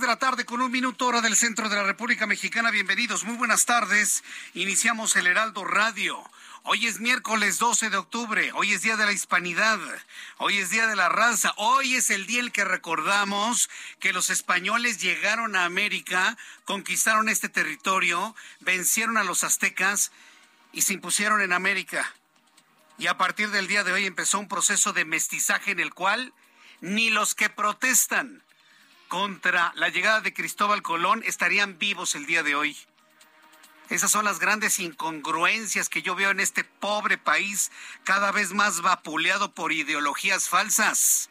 Tarde con un minuto hora del centro de la República Mexicana. Bienvenidos, muy buenas tardes. Iniciamos el Heraldo Radio. Hoy es miércoles 12 de octubre, hoy es Día de la Hispanidad, hoy es Día de la Raza, hoy es el día en que recordamos que los españoles llegaron a América, conquistaron este territorio, vencieron a los aztecas y se impusieron en América. Y a partir del día de hoy empezó un proceso de mestizaje en el cual ni los que protestan contra la llegada de Cristóbal Colón estarían vivos el día de hoy. Esas son las grandes incongruencias que yo veo en este pobre país cada vez más vapuleado por ideologías falsas.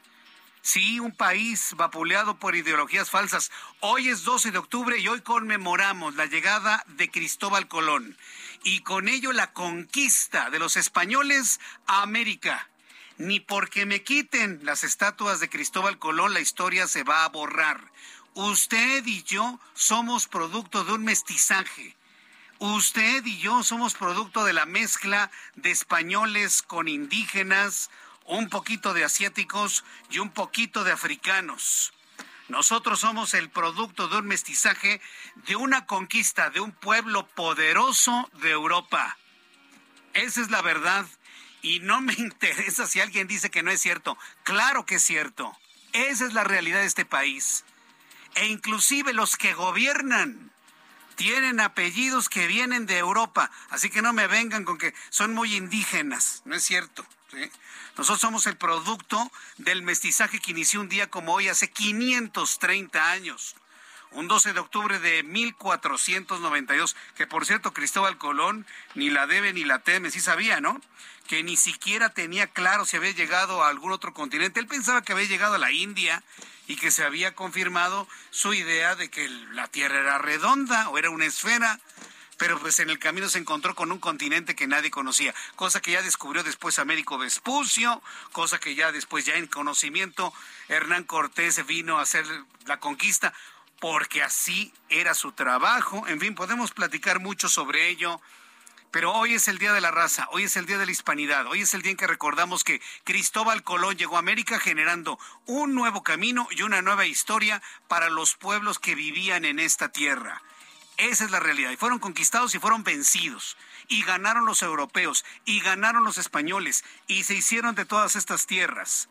Sí, un país vapuleado por ideologías falsas. Hoy es 12 de octubre y hoy conmemoramos la llegada de Cristóbal Colón y con ello la conquista de los españoles a América ni porque me quiten las estatuas de Cristóbal Colón la historia se va a borrar. Usted y yo somos producto de un mestizaje. Usted y yo somos producto de la mezcla de españoles con indígenas, un poquito de asiáticos y un poquito de africanos. Nosotros somos el producto de un mestizaje, de una conquista de un pueblo poderoso de Europa. Esa es la verdad y no me interesa si alguien dice que no es cierto. Claro que es cierto. Esa es la realidad de este país. E inclusive los que gobiernan tienen apellidos que vienen de Europa. Así que no me vengan con que son muy indígenas. No es cierto. Nosotros somos el producto del mestizaje que inició un día como hoy, hace 530 años un 12 de octubre de 1492, que por cierto Cristóbal Colón ni la debe ni la teme, sí sabía, ¿no? Que ni siquiera tenía claro si había llegado a algún otro continente. Él pensaba que había llegado a la India y que se había confirmado su idea de que la Tierra era redonda o era una esfera pero pues en el camino se encontró con un continente que nadie conocía, cosa que ya descubrió después Américo Vespucio, cosa que ya después, ya en conocimiento, Hernán Cortés vino a hacer la conquista porque así era su trabajo. En fin, podemos platicar mucho sobre ello. Pero hoy es el Día de la Raza, hoy es el Día de la Hispanidad, hoy es el día en que recordamos que Cristóbal Colón llegó a América generando un nuevo camino y una nueva historia para los pueblos que vivían en esta tierra. Esa es la realidad. Y fueron conquistados y fueron vencidos. Y ganaron los europeos, y ganaron los españoles, y se hicieron de todas estas tierras.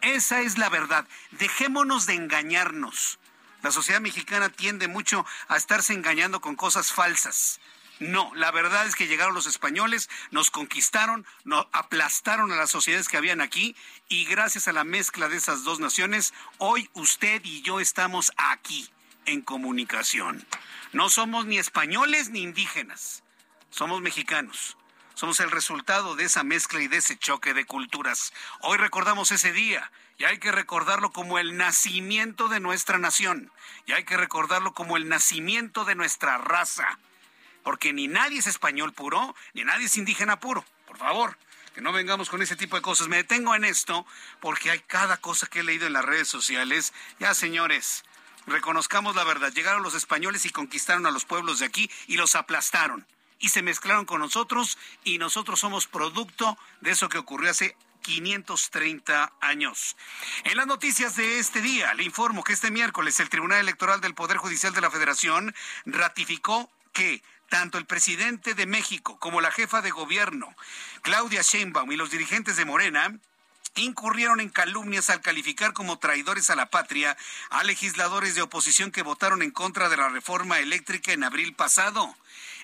Esa es la verdad. Dejémonos de engañarnos. La sociedad mexicana tiende mucho a estarse engañando con cosas falsas. No, la verdad es que llegaron los españoles, nos conquistaron, nos aplastaron a las sociedades que habían aquí y gracias a la mezcla de esas dos naciones, hoy usted y yo estamos aquí en comunicación. No somos ni españoles ni indígenas, somos mexicanos. Somos el resultado de esa mezcla y de ese choque de culturas. Hoy recordamos ese día y hay que recordarlo como el nacimiento de nuestra nación, y hay que recordarlo como el nacimiento de nuestra raza, porque ni nadie es español puro, ni nadie es indígena puro, por favor. Que no vengamos con ese tipo de cosas. Me detengo en esto porque hay cada cosa que he leído en las redes sociales. Ya, señores, reconozcamos la verdad, llegaron los españoles y conquistaron a los pueblos de aquí y los aplastaron. Y se mezclaron con nosotros y nosotros somos producto de eso que ocurrió hace 530 años. En las noticias de este día, le informo que este miércoles el Tribunal Electoral del Poder Judicial de la Federación ratificó que tanto el presidente de México como la jefa de gobierno, Claudia Sheinbaum, y los dirigentes de Morena incurrieron en calumnias al calificar como traidores a la patria a legisladores de oposición que votaron en contra de la reforma eléctrica en abril pasado.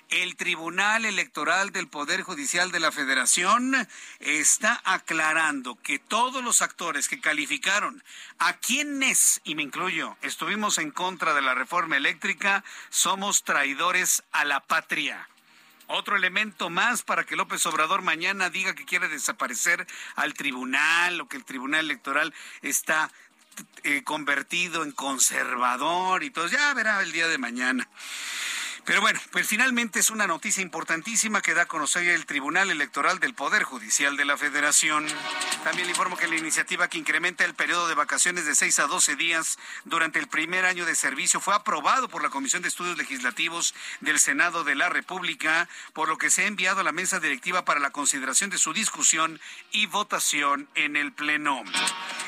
El Tribunal Electoral del Poder Judicial de la Federación está aclarando que todos los actores que calificaron a quienes, y me incluyo, estuvimos en contra de la reforma eléctrica, somos traidores a la patria. Otro elemento más para que López Obrador mañana diga que quiere desaparecer al tribunal o que el tribunal electoral está eh, convertido en conservador y todo. Ya verá el día de mañana. Pero bueno, pues finalmente es una noticia importantísima que da a conocer el Tribunal Electoral del Poder Judicial de la Federación. También le informo que la iniciativa que incrementa el periodo de vacaciones de 6 a 12 días durante el primer año de servicio fue aprobado por la Comisión de Estudios Legislativos del Senado de la República, por lo que se ha enviado a la mesa directiva para la consideración de su discusión y votación en el Pleno.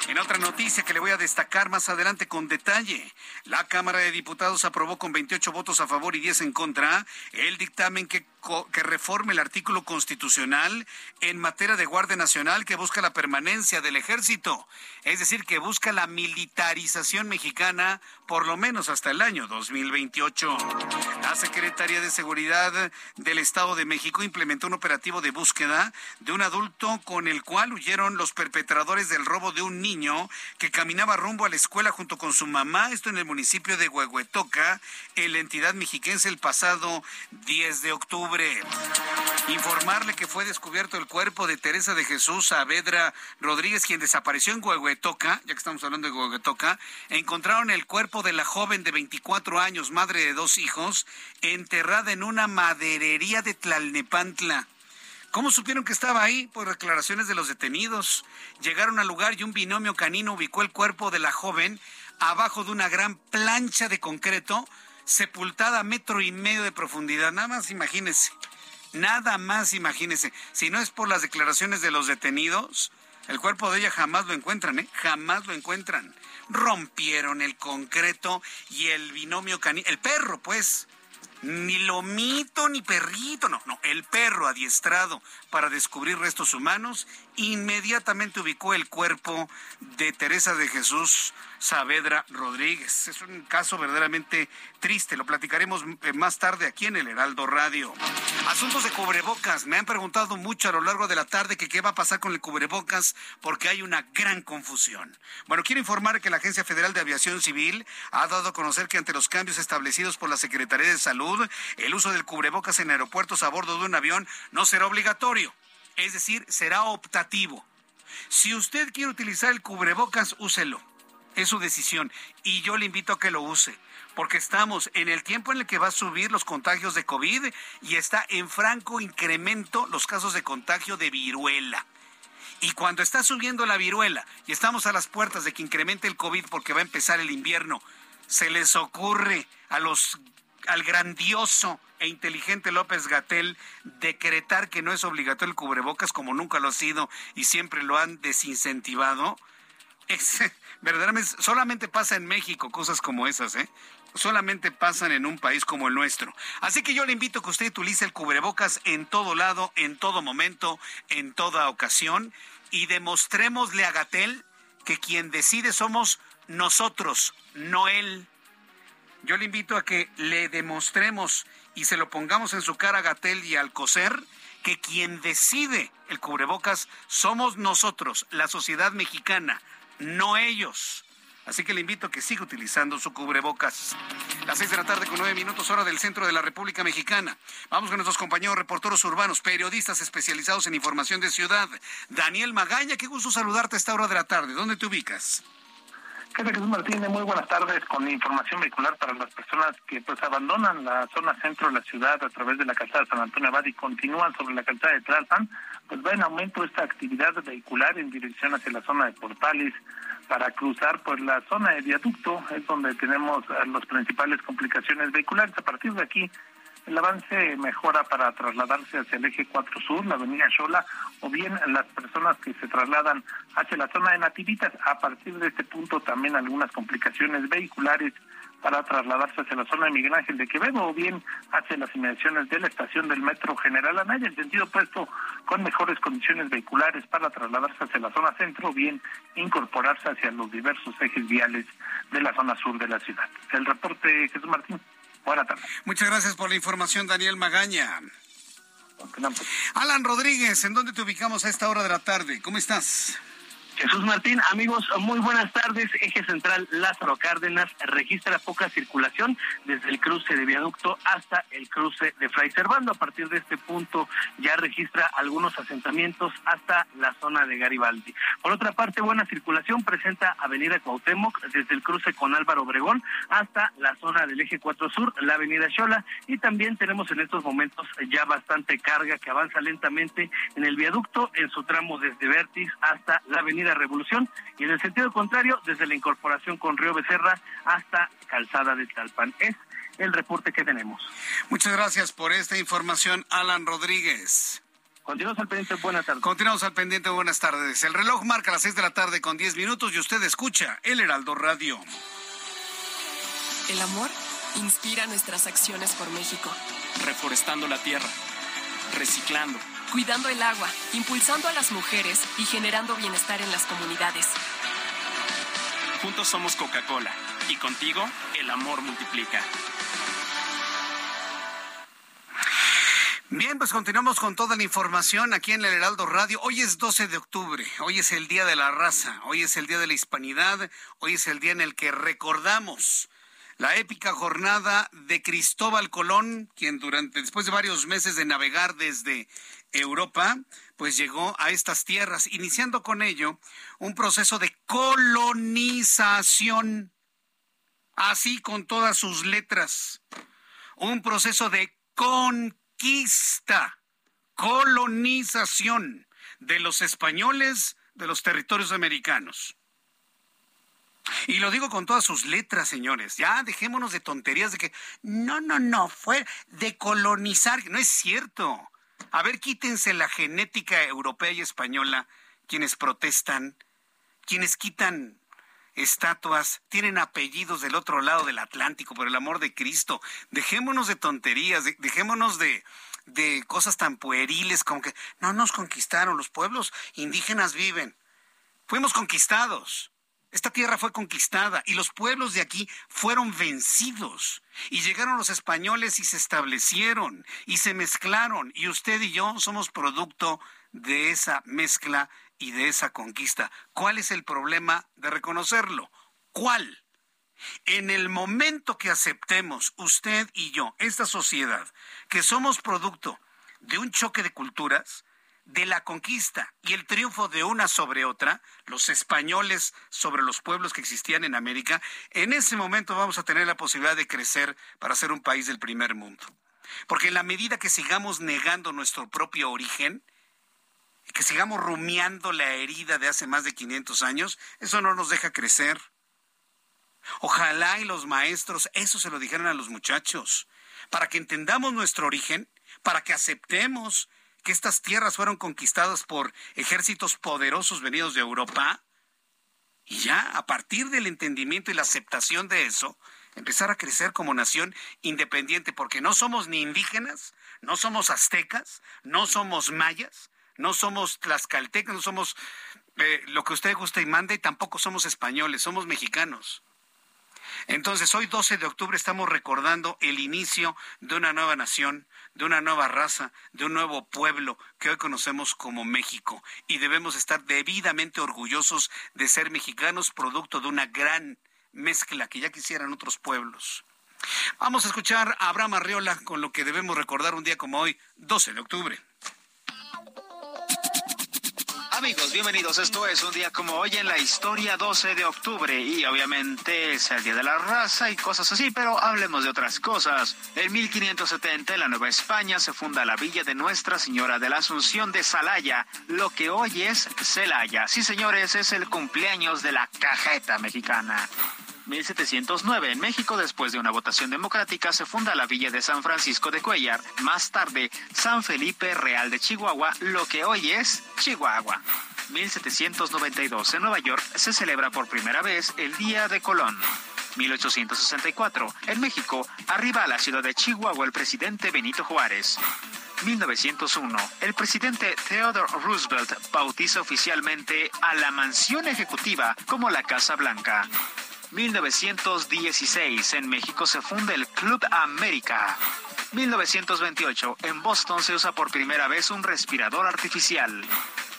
En otra noticia que le voy a destacar más adelante con detalle, la Cámara de Diputados aprobó con 28 votos a favor y 10 en contra el dictamen que, que reforme el artículo constitucional en materia de Guardia Nacional que busca la permanencia del ejército, es decir, que busca la militarización mexicana por lo menos hasta el año 2028. La Secretaría de Seguridad del Estado de México implementó un operativo de búsqueda de un adulto con el cual huyeron los perpetradores del robo de un niño que caminaba rumbo a la escuela junto con su mamá, esto en el municipio de Huehuetoca, en la entidad mexiquense el pasado 10 de octubre. Informarle que fue descubierto el cuerpo de Teresa de Jesús Saavedra Rodríguez, quien desapareció en Huehuetoca, ya que estamos hablando de Huehuetoca, encontraron el cuerpo de la joven de 24 años, madre de dos hijos, enterrada en una maderería de Tlalnepantla. ¿Cómo supieron que estaba ahí? Por declaraciones de los detenidos. Llegaron al lugar y un binomio canino ubicó el cuerpo de la joven abajo de una gran plancha de concreto sepultada a metro y medio de profundidad. Nada más imagínese. Nada más imagínese. Si no es por las declaraciones de los detenidos, el cuerpo de ella jamás lo encuentran, ¿eh? Jamás lo encuentran. Rompieron el concreto y el binomio canino, el perro, pues, ni lomito ni perrito, no, no, el perro adiestrado para descubrir restos humanos, inmediatamente ubicó el cuerpo de Teresa de Jesús Saavedra Rodríguez. Es un caso verdaderamente triste, lo platicaremos eh, más tarde aquí en el Heraldo Radio. Asuntos de cubrebocas. Me han preguntado mucho a lo largo de la tarde que qué va a pasar con el cubrebocas porque hay una gran confusión. Bueno, quiero informar que la Agencia Federal de Aviación Civil ha dado a conocer que ante los cambios establecidos por la Secretaría de Salud, el uso del cubrebocas en aeropuertos a bordo de un avión no será obligatorio, es decir, será optativo. Si usted quiere utilizar el cubrebocas, úselo es su decisión y yo le invito a que lo use porque estamos en el tiempo en el que va a subir los contagios de COVID y está en franco incremento los casos de contagio de viruela. Y cuando está subiendo la viruela y estamos a las puertas de que incremente el COVID porque va a empezar el invierno, se les ocurre a los al grandioso e inteligente López Gatel decretar que no es obligatorio el cubrebocas como nunca lo ha sido y siempre lo han desincentivado. Es, verdaderamente, solamente pasa en México cosas como esas, ¿eh? Solamente pasan en un país como el nuestro. Así que yo le invito a que usted utilice el cubrebocas en todo lado, en todo momento, en toda ocasión y demostrémosle a Gatel que quien decide somos nosotros, no él. Yo le invito a que le demostremos y se lo pongamos en su cara a Gatel y al coser que quien decide el cubrebocas somos nosotros, la sociedad mexicana, no ellos. Así que le invito a que siga utilizando su cubrebocas. Las seis de la tarde con nueve minutos hora del centro de la República Mexicana. Vamos con nuestros compañeros reporteros urbanos, periodistas especializados en información de ciudad. Daniel Magaña, qué gusto saludarte a esta hora de la tarde. ¿Dónde te ubicas? ¿Qué Jesús Martínez? Muy buenas tardes con información vehicular para las personas que pues abandonan la zona centro de la ciudad a través de la calzada San Antonio Abad y continúan sobre la calzada de Tlalpan, pues va en aumento esta actividad vehicular en dirección hacia la zona de Portales para cruzar pues la zona de viaducto, es donde tenemos eh, las principales complicaciones vehiculares. A partir de aquí el avance mejora para trasladarse hacia el eje 4 Sur, la avenida Xola, o bien las personas que se trasladan hacia la zona de Nativitas. A partir de este punto también algunas complicaciones vehiculares para trasladarse hacia la zona de Miguel Ángel de Quevedo o bien hacia las inmediaciones de la estación del Metro General Anaya, en sentido opuesto con mejores condiciones vehiculares para trasladarse hacia la zona centro o bien incorporarse hacia los diversos ejes viales de la zona sur de la ciudad. El reporte, Jesús Martín. Buenas tardes. Muchas gracias por la información, Daniel Magaña. Alan Rodríguez, ¿en dónde te ubicamos a esta hora de la tarde? ¿Cómo estás? Jesús Martín, amigos, muy buenas tardes. Eje central Lázaro Cárdenas registra poca circulación desde el cruce de viaducto hasta el cruce de Fray Servando. A partir de este punto ya registra algunos asentamientos hasta la zona de Garibaldi. Por otra parte, buena circulación presenta Avenida Cuauhtémoc desde el cruce con Álvaro Obregón hasta la zona del eje 4 Sur, la Avenida Xola y también tenemos en estos momentos ya bastante carga que avanza lentamente en el viaducto en su tramo desde Vértiz hasta la Avenida Revolución y en el sentido contrario, desde la incorporación con Río Becerra hasta Calzada de Talpan. Es el reporte que tenemos. Muchas gracias por esta información, Alan Rodríguez. Continuamos al pendiente, buenas tardes. Continuamos al pendiente, buenas tardes. El reloj marca las seis de la tarde con diez minutos y usted escucha El Heraldo Radio. El amor inspira nuestras acciones por México. Reforestando la tierra, reciclando cuidando el agua, impulsando a las mujeres y generando bienestar en las comunidades. Juntos somos Coca-Cola y contigo el amor multiplica. Bien, pues continuamos con toda la información aquí en el Heraldo Radio. Hoy es 12 de octubre, hoy es el Día de la Raza, hoy es el Día de la Hispanidad, hoy es el día en el que recordamos la épica jornada de Cristóbal Colón, quien durante después de varios meses de navegar desde Europa, pues llegó a estas tierras, iniciando con ello un proceso de colonización, así con todas sus letras, un proceso de conquista, colonización de los españoles de los territorios americanos. Y lo digo con todas sus letras, señores. Ya dejémonos de tonterías de que no, no, no, fue de colonizar. No es cierto. A ver, quítense la genética europea y española, quienes protestan, quienes quitan estatuas, tienen apellidos del otro lado del Atlántico, por el amor de Cristo. Dejémonos de tonterías, dejémonos de, de cosas tan pueriles como que no nos conquistaron, los pueblos indígenas viven. Fuimos conquistados. Esta tierra fue conquistada y los pueblos de aquí fueron vencidos. Y llegaron los españoles y se establecieron y se mezclaron. Y usted y yo somos producto de esa mezcla y de esa conquista. ¿Cuál es el problema de reconocerlo? ¿Cuál? En el momento que aceptemos usted y yo, esta sociedad, que somos producto de un choque de culturas, de la conquista y el triunfo de una sobre otra, los españoles sobre los pueblos que existían en América, en ese momento vamos a tener la posibilidad de crecer para ser un país del primer mundo. Porque en la medida que sigamos negando nuestro propio origen, que sigamos rumiando la herida de hace más de 500 años, eso no nos deja crecer. Ojalá y los maestros eso se lo dijeran a los muchachos, para que entendamos nuestro origen, para que aceptemos que estas tierras fueron conquistadas por ejércitos poderosos venidos de Europa. Y ya a partir del entendimiento y la aceptación de eso, empezar a crecer como nación independiente, porque no somos ni indígenas, no somos aztecas, no somos mayas, no somos tlaxcaltecas, no somos eh, lo que usted gusta y mande, y tampoco somos españoles, somos mexicanos. Entonces, hoy 12 de octubre estamos recordando el inicio de una nueva nación, de una nueva raza, de un nuevo pueblo que hoy conocemos como México. Y debemos estar debidamente orgullosos de ser mexicanos, producto de una gran mezcla que ya quisieran otros pueblos. Vamos a escuchar a Abraham Arriola con lo que debemos recordar un día como hoy, 12 de octubre. Amigos, bienvenidos. Esto es un día como hoy en la historia 12 de octubre y obviamente es el Día de la Raza y cosas así, pero hablemos de otras cosas. En 1570 en la Nueva España se funda la villa de Nuestra Señora de la Asunción de Salaya, lo que hoy es Celaya. Sí, señores, es el cumpleaños de la cajeta mexicana. 1709, en México, después de una votación democrática, se funda la villa de San Francisco de Cuellar, más tarde San Felipe Real de Chihuahua, lo que hoy es Chihuahua. 1792, en Nueva York, se celebra por primera vez el Día de Colón. 1864, en México, arriba a la ciudad de Chihuahua el presidente Benito Juárez. 1901, el presidente Theodore Roosevelt bautiza oficialmente a la mansión ejecutiva como la Casa Blanca. 1916, en México se funda el Club América. 1928, en Boston se usa por primera vez un respirador artificial.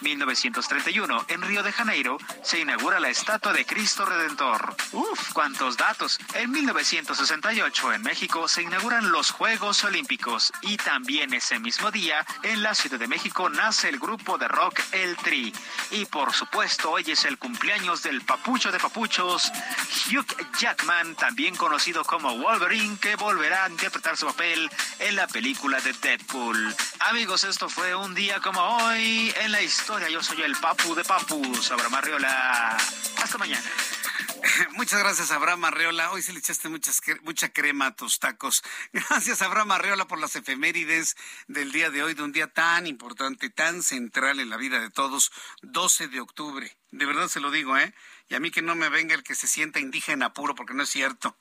1931, en Río de Janeiro, se inaugura la estatua de Cristo Redentor. Uf, cuántos datos. En 1968, en México, se inauguran los Juegos Olímpicos. Y también ese mismo día, en la Ciudad de México, nace el grupo de rock El Tri. Y por supuesto, hoy es el cumpleaños del papucho de papuchos, Hugh Jackman, también conocido como Wolverine, que volverá a interpretar su papel en la película de Deadpool. Amigos, esto fue un día como hoy en la historia yo soy el Papu de Papus, Abraham Arreola. Hasta mañana. Muchas gracias, Abraham Arreola. Hoy se le echaste muchas, mucha crema a tus tacos. Gracias, Abraham Arreola, por las efemérides del día de hoy, de un día tan importante, tan central en la vida de todos, 12 de octubre. De verdad se lo digo, ¿eh? Y a mí que no me venga el que se sienta indígena puro, porque no es cierto.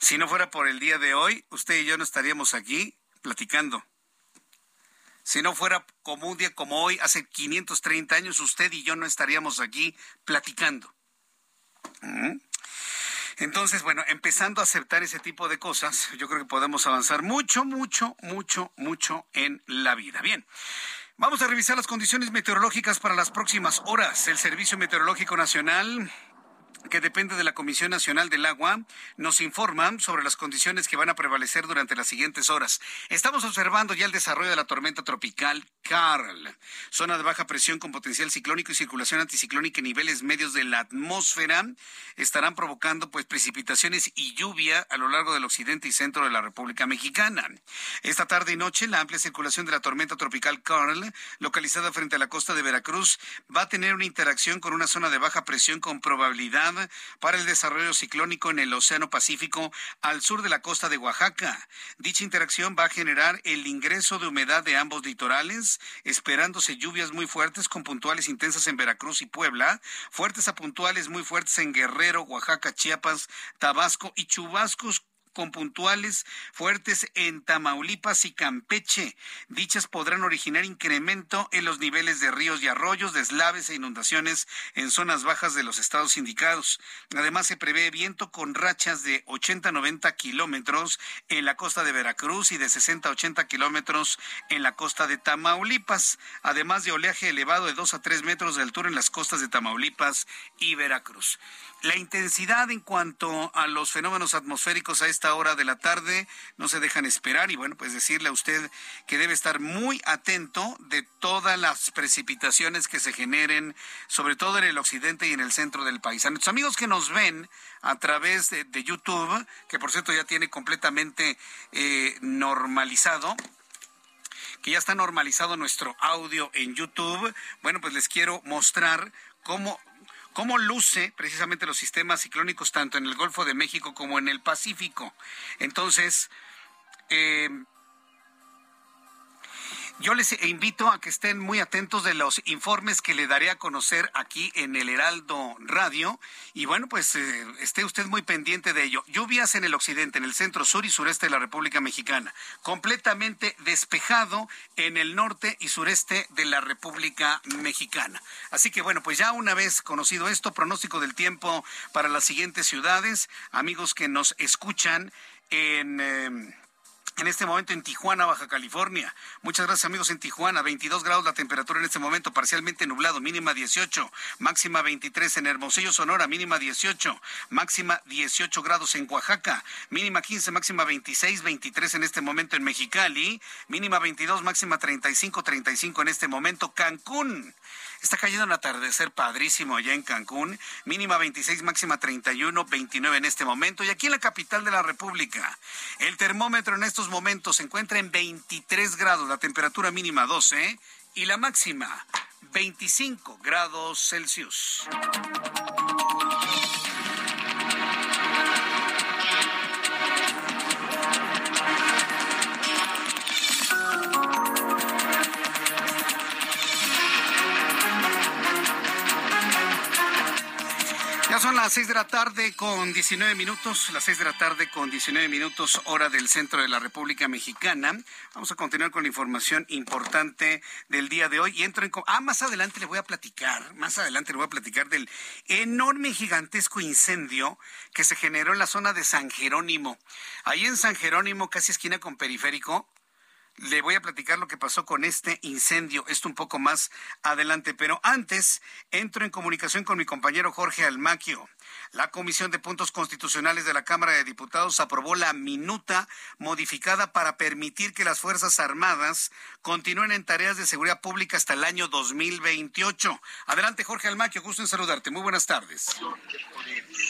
Si no fuera por el día de hoy, usted y yo no estaríamos aquí platicando. Si no fuera como un día como hoy, hace 530 años, usted y yo no estaríamos aquí platicando. ¿Mm? Entonces, bueno, empezando a aceptar ese tipo de cosas, yo creo que podemos avanzar mucho, mucho, mucho, mucho en la vida. Bien. Vamos a revisar las condiciones meteorológicas para las próximas horas. El Servicio Meteorológico Nacional que depende de la Comisión Nacional del Agua, nos informan sobre las condiciones que van a prevalecer durante las siguientes horas. Estamos observando ya el desarrollo de la tormenta tropical Carl, zona de baja presión con potencial ciclónico y circulación anticiclónica en niveles medios de la atmósfera. Estarán provocando pues precipitaciones y lluvia a lo largo del occidente y centro de la República Mexicana. Esta tarde y noche, la amplia circulación de la tormenta tropical Carl, localizada frente a la costa de Veracruz, va a tener una interacción con una zona de baja presión con probabilidad para el desarrollo ciclónico en el Océano Pacífico al sur de la costa de Oaxaca. Dicha interacción va a generar el ingreso de humedad de ambos litorales, esperándose lluvias muy fuertes con puntuales intensas en Veracruz y Puebla, fuertes a puntuales muy fuertes en Guerrero, Oaxaca, Chiapas, Tabasco y chubascos con puntuales fuertes en Tamaulipas y Campeche. Dichas podrán originar incremento en los niveles de ríos y arroyos, deslaves e inundaciones en zonas bajas de los estados indicados. Además, se prevé viento con rachas de 80 a 90 kilómetros en la costa de Veracruz y de 60 a 80 kilómetros en la costa de Tamaulipas, además de oleaje elevado de 2 a 3 metros de altura en las costas de Tamaulipas y Veracruz. La intensidad en cuanto a los fenómenos atmosféricos a esta hora de la tarde no se dejan esperar y bueno, pues decirle a usted que debe estar muy atento de todas las precipitaciones que se generen, sobre todo en el occidente y en el centro del país. A nuestros amigos que nos ven a través de, YouTube, que por cierto ya tiene completamente eh, normalizado, que ya está normalizado nuestro audio en YouTube, bueno, pues les quiero mostrar cómo cómo luce precisamente los sistemas ciclónicos tanto en el Golfo de México como en el Pacífico. Entonces, eh, yo les invito a que estén muy atentos de los informes que le daré a conocer aquí en el Heraldo Radio. Y bueno, pues eh, esté usted muy pendiente de ello. Lluvias en el occidente, en el centro, sur y sureste de la República Mexicana. Completamente despejado en el norte y sureste de la República Mexicana. Así que bueno, pues ya una vez conocido esto, pronóstico del tiempo para las siguientes ciudades. Amigos que nos escuchan en... Eh, en este momento en Tijuana, Baja California. Muchas gracias amigos en Tijuana, 22 grados la temperatura en este momento, parcialmente nublado, mínima 18, máxima 23 en Hermosillo, Sonora, mínima 18, máxima 18 grados en Oaxaca, mínima 15, máxima 26, 23 en este momento en Mexicali, mínima 22, máxima 35, 35 en este momento Cancún. Está cayendo un atardecer padrísimo allá en Cancún, mínima 26, máxima 31, 29 en este momento. Y aquí en la capital de la República, el termómetro en estos momentos se encuentra en 23 grados, la temperatura mínima 12 y la máxima 25 grados Celsius. Son las seis de la tarde con 19 minutos, las seis de la tarde con 19 minutos, hora del centro de la República Mexicana. Vamos a continuar con la información importante del día de hoy. Y entro en. Ah, más adelante le voy a platicar, más adelante le voy a platicar del enorme, gigantesco incendio que se generó en la zona de San Jerónimo. Ahí en San Jerónimo, casi esquina con periférico, le voy a platicar lo que pasó con este incendio, esto un poco más adelante, pero antes entro en comunicación con mi compañero Jorge Almaquio. La Comisión de Puntos Constitucionales de la Cámara de Diputados aprobó la minuta modificada para permitir que las Fuerzas Armadas continúen en tareas de seguridad pública hasta el año 2028. Adelante, Jorge Almaquio, gusto en saludarte. Muy buenas tardes.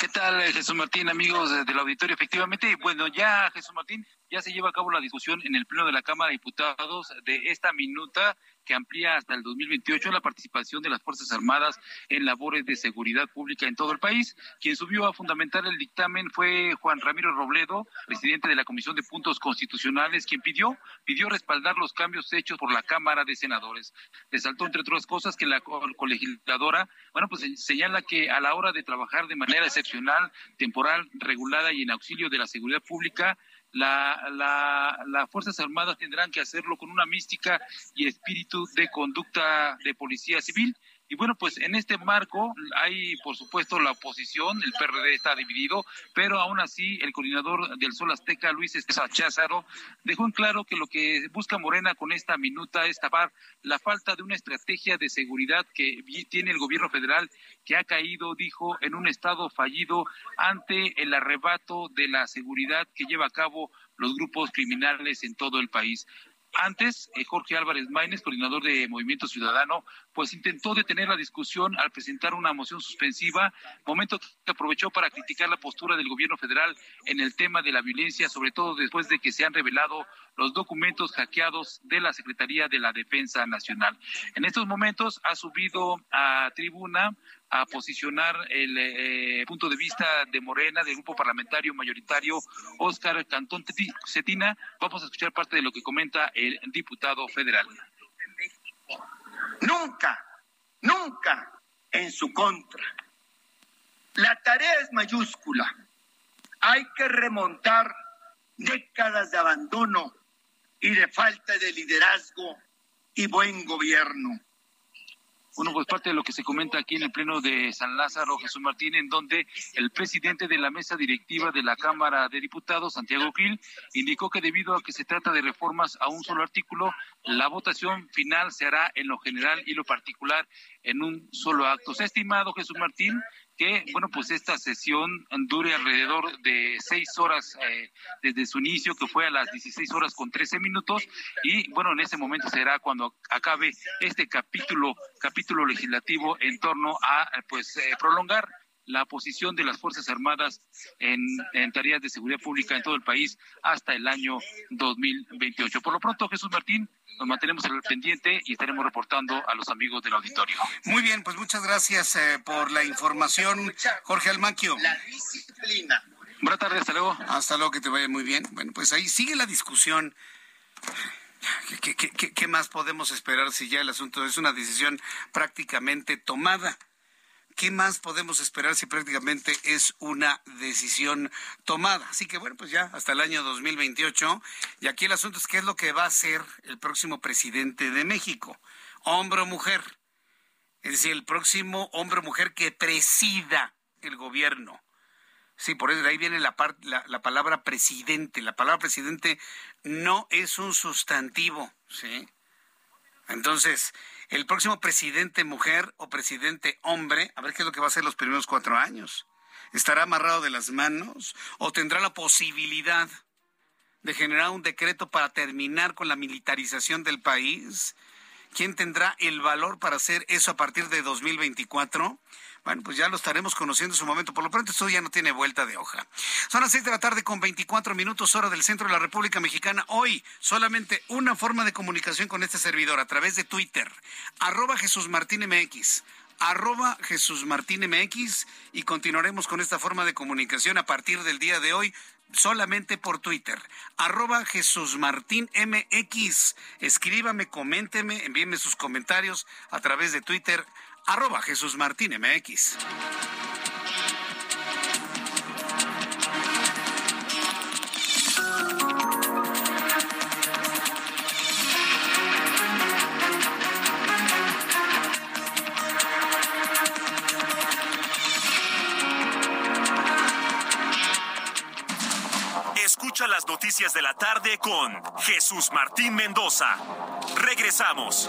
¿Qué tal, Jesús Martín, amigos del auditorio? Efectivamente, bueno, ya Jesús Martín, ya se lleva a cabo la discusión en el Pleno de la Cámara de Diputados de esta minuta que amplía hasta el 2028 la participación de las Fuerzas Armadas en labores de seguridad pública en todo el país. Quien subió a fundamentar el dictamen fue Juan Ramiro Robledo, presidente de la Comisión de Puntos Constitucionales, quien pidió, pidió respaldar los cambios hechos por la Cámara de Senadores. Resaltó, entre otras cosas, que la colegisladora, bueno, pues señala que a la hora de trabajar de manera excepcional, temporal, regulada y en auxilio de la seguridad pública, la, la, las Fuerzas Armadas tendrán que hacerlo con una mística y espíritu de conducta de policía civil. Y bueno, pues en este marco hay, por supuesto, la oposición, el PRD está dividido, pero aún así el coordinador del Sol Azteca, Luis Estesa Cházaro, dejó en claro que lo que busca Morena con esta minuta es tapar la falta de una estrategia de seguridad que tiene el gobierno federal, que ha caído, dijo, en un estado fallido ante el arrebato de la seguridad que lleva a cabo los grupos criminales en todo el país. Antes, eh, Jorge Álvarez Maínez, coordinador de Movimiento Ciudadano, pues intentó detener la discusión al presentar una moción suspensiva, momento que aprovechó para criticar la postura del gobierno federal en el tema de la violencia, sobre todo después de que se han revelado los documentos hackeados de la Secretaría de la Defensa Nacional. En estos momentos ha subido a tribuna a posicionar el eh, punto de vista de Morena, del grupo parlamentario mayoritario Óscar Cantón Cetina. Vamos a escuchar parte de lo que comenta el diputado federal. Nunca, nunca en su contra. La tarea es mayúscula. Hay que remontar décadas de abandono y de falta de liderazgo y buen gobierno. Bueno, pues parte de lo que se comenta aquí en el Pleno de San Lázaro, Jesús Martín, en donde el presidente de la mesa directiva de la Cámara de Diputados, Santiago Gil, indicó que debido a que se trata de reformas a un solo artículo, la votación final se hará en lo general y lo particular en un solo acto. Se ha estimado, Jesús Martín, que, bueno, pues esta sesión dure alrededor de seis horas eh, desde su inicio, que fue a las 16 horas con 13 minutos, y bueno, en ese momento será cuando acabe este capítulo, capítulo legislativo en torno a, pues, eh, prolongar la posición de las Fuerzas Armadas en, en, tareas de seguridad pública en todo el país hasta el año 2028. Por lo pronto, Jesús Martín, nos mantenemos al pendiente y estaremos reportando a los amigos del auditorio. Muy bien, pues muchas gracias eh, por la información, Jorge Almaquio. La disciplina. Buenas tardes, hasta luego. Hasta luego, que te vaya muy bien. Bueno, pues ahí sigue la discusión. ¿Qué, qué, qué, qué más podemos esperar si ya el asunto es una decisión prácticamente tomada? ¿Qué más podemos esperar si prácticamente es una decisión tomada? Así que bueno, pues ya hasta el año 2028. Y aquí el asunto es qué es lo que va a hacer el próximo presidente de México, hombre o mujer. Es decir, el próximo hombre o mujer que presida el gobierno. Sí, por eso de ahí viene la, la, la, palabra presidente. La palabra presidente no es un sustantivo, ¿sí? Entonces, el próximo presidente mujer o presidente hombre, a ver qué es lo que va a hacer los primeros cuatro años. ¿Estará amarrado de las manos o tendrá la posibilidad de generar un decreto para terminar con la militarización del país? ¿Quién tendrá el valor para hacer eso a partir de 2024? Bueno, pues ya lo estaremos conociendo en su momento. Por lo pronto, esto ya no tiene vuelta de hoja. Son las seis de la tarde con 24 minutos hora del centro de la República Mexicana. Hoy, solamente una forma de comunicación con este servidor a través de Twitter. Arroba Jesús Martín MX arroba Jesús Martín MX y continuaremos con esta forma de comunicación a partir del día de hoy solamente por Twitter. Arroba Jesús Martín MX. Escríbame, coménteme, envíeme sus comentarios a través de Twitter arroba Jesús Martín MX. Escucha las noticias de la tarde con Jesús Martín Mendoza. Regresamos.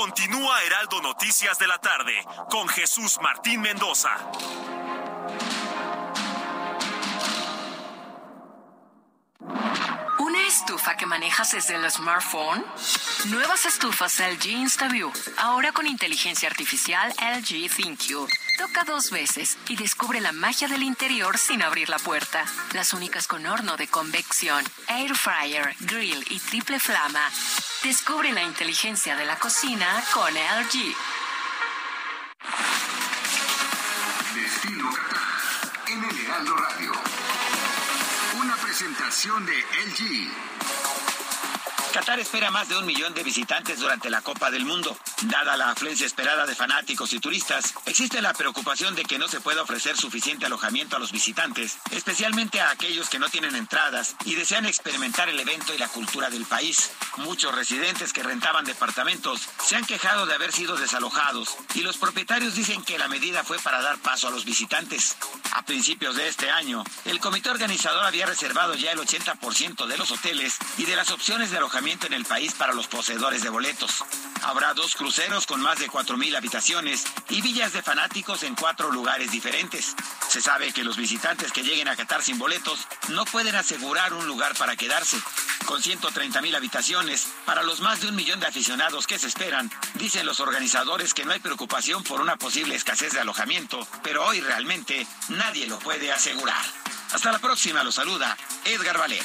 Continúa Heraldo Noticias de la tarde con Jesús Martín Mendoza. ¿Una estufa que manejas desde el smartphone? Nuevas estufas LG InstaView, ahora con inteligencia artificial LG ThinQ. Toca dos veces y descubre la magia del interior sin abrir la puerta. Las únicas con horno de convección, air fryer, grill y triple flama. Descubre la inteligencia de la cocina con LG. Destino Qatar en el Heraldo Radio. Una presentación de LG. Qatar espera más de un millón de visitantes durante la Copa del Mundo. Dada la afluencia esperada de fanáticos y turistas, existe la preocupación de que no se pueda ofrecer suficiente alojamiento a los visitantes, especialmente a aquellos que no tienen entradas y desean experimentar el evento y la cultura del país. Muchos residentes que rentaban departamentos se han quejado de haber sido desalojados y los propietarios dicen que la medida fue para dar paso a los visitantes. A principios de este año, el comité organizador había reservado ya el 80% de los hoteles y de las opciones de alojamiento en el país para los poseedores de boletos. Habrá dos cruceros con más de 4.000 habitaciones y villas de fanáticos en cuatro lugares diferentes. Se sabe que los visitantes que lleguen a Qatar sin boletos no pueden asegurar un lugar para quedarse. Con 130.000 habitaciones, para los más de un millón de aficionados que se esperan, dicen los organizadores que no hay preocupación por una posible escasez de alojamiento, pero hoy realmente nadie lo puede asegurar. Hasta la próxima, lo saluda Edgar Valero.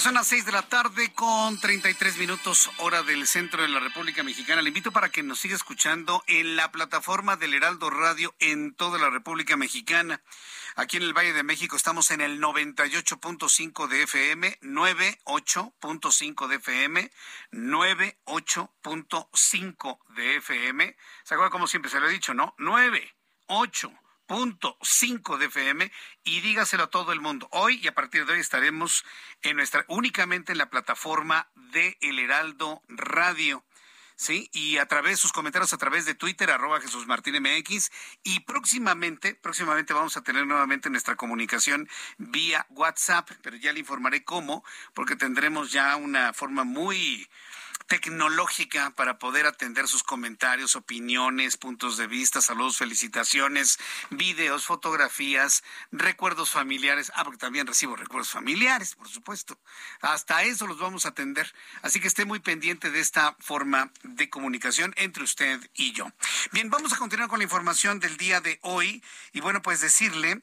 Son las seis de la tarde con 33 minutos hora del centro de la República Mexicana. Le invito para que nos siga escuchando en la plataforma del Heraldo Radio en toda la República Mexicana. Aquí en el Valle de México estamos en el 98.5 de FM, 98.5 de FM, 98.5 de FM. ¿Se acuerda como siempre se lo he dicho, no? 98 punto cinco de FM y dígaselo a todo el mundo. Hoy y a partir de hoy estaremos en nuestra únicamente en la plataforma de El Heraldo Radio. ¿sí? Y a través de sus comentarios a través de Twitter, arroba Jesús Martín MX. Y próximamente, próximamente vamos a tener nuevamente nuestra comunicación vía WhatsApp, pero ya le informaré cómo, porque tendremos ya una forma muy tecnológica para poder atender sus comentarios, opiniones, puntos de vista, saludos, felicitaciones, videos, fotografías, recuerdos familiares. Ah, porque también recibo recuerdos familiares, por supuesto. Hasta eso los vamos a atender. Así que esté muy pendiente de esta forma de comunicación entre usted y yo. Bien, vamos a continuar con la información del día de hoy. Y bueno, pues decirle,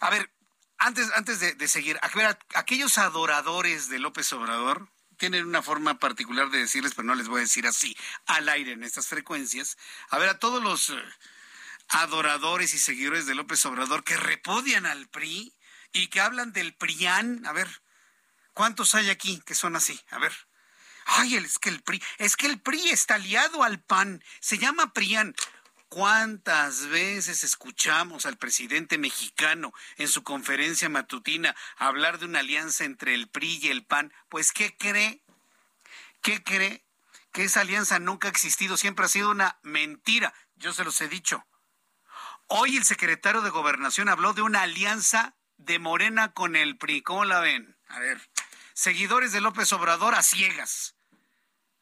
a ver, antes, antes de, seguir, a ver, aquellos adoradores de López Obrador, tienen una forma particular de decirles, pero no les voy a decir así al aire en estas frecuencias. A ver, a todos los eh, adoradores y seguidores de López Obrador que repudian al PRI y que hablan del PRIAN, a ver, ¿cuántos hay aquí que son así? A ver. Ay, es que el PRI, es que el PRI está aliado al PAN, se llama PRIAN. ¿Cuántas veces escuchamos al presidente mexicano en su conferencia matutina hablar de una alianza entre el PRI y el PAN? Pues, ¿qué cree? ¿Qué cree? Que esa alianza nunca ha existido, siempre ha sido una mentira. Yo se los he dicho. Hoy el secretario de Gobernación habló de una alianza de Morena con el PRI. ¿Cómo la ven? A ver, seguidores de López Obrador a ciegas.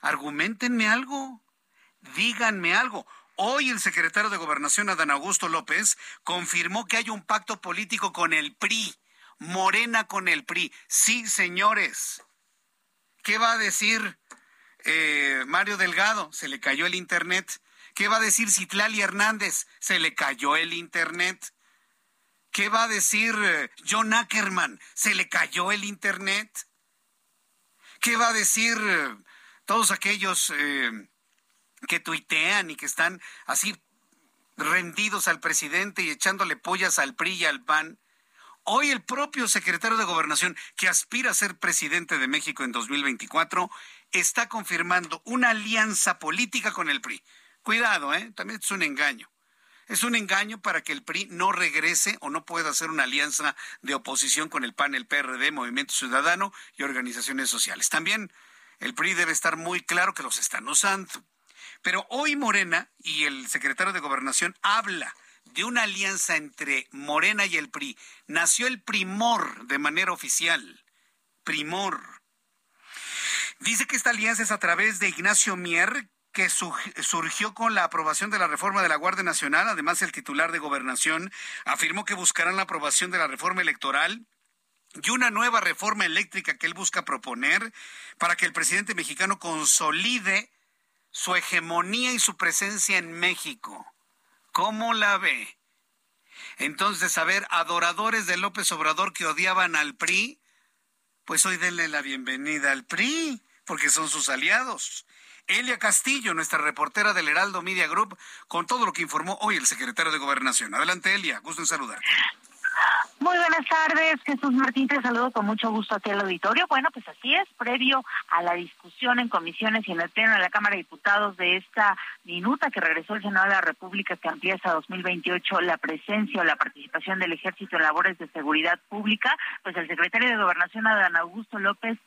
Argumentenme algo. Díganme algo. Hoy el secretario de Gobernación, Adán Augusto López, confirmó que hay un pacto político con el PRI, Morena con el PRI. Sí, señores. ¿Qué va a decir eh, Mario Delgado? Se le cayó el Internet. ¿Qué va a decir Citlali Hernández? Se le cayó el Internet. ¿Qué va a decir eh, John Ackerman? Se le cayó el Internet. ¿Qué va a decir eh, todos aquellos que tuitean y que están así rendidos al presidente y echándole pollas al PRI y al PAN. Hoy el propio secretario de Gobernación, que aspira a ser presidente de México en 2024, está confirmando una alianza política con el PRI. Cuidado, ¿eh? También es un engaño. Es un engaño para que el PRI no regrese o no pueda hacer una alianza de oposición con el PAN, el PRD, Movimiento Ciudadano y organizaciones sociales. También el PRI debe estar muy claro que los están usando. Pero hoy Morena y el secretario de Gobernación habla de una alianza entre Morena y el PRI. Nació el primor de manera oficial. Primor. Dice que esta alianza es a través de Ignacio Mier, que surgió con la aprobación de la reforma de la Guardia Nacional. Además, el titular de Gobernación afirmó que buscarán la aprobación de la reforma electoral y una nueva reforma eléctrica que él busca proponer para que el presidente mexicano consolide su hegemonía y su presencia en México. ¿Cómo la ve? Entonces, a ver, adoradores de López Obrador que odiaban al PRI, pues hoy denle la bienvenida al PRI, porque son sus aliados. Elia Castillo, nuestra reportera del Heraldo Media Group, con todo lo que informó hoy el secretario de Gobernación. Adelante, Elia, gusto en saludar. Muy buenas tardes, Jesús Martín, te saludo con mucho gusto aquí al auditorio. Bueno, pues así es, previo a la discusión en comisiones y en el pleno de la Cámara de Diputados de esta minuta que regresó el Senado de la República que amplía hasta 2028 la presencia o la participación del ejército en labores de seguridad pública, pues el secretario de Gobernación, Adán Augusto López,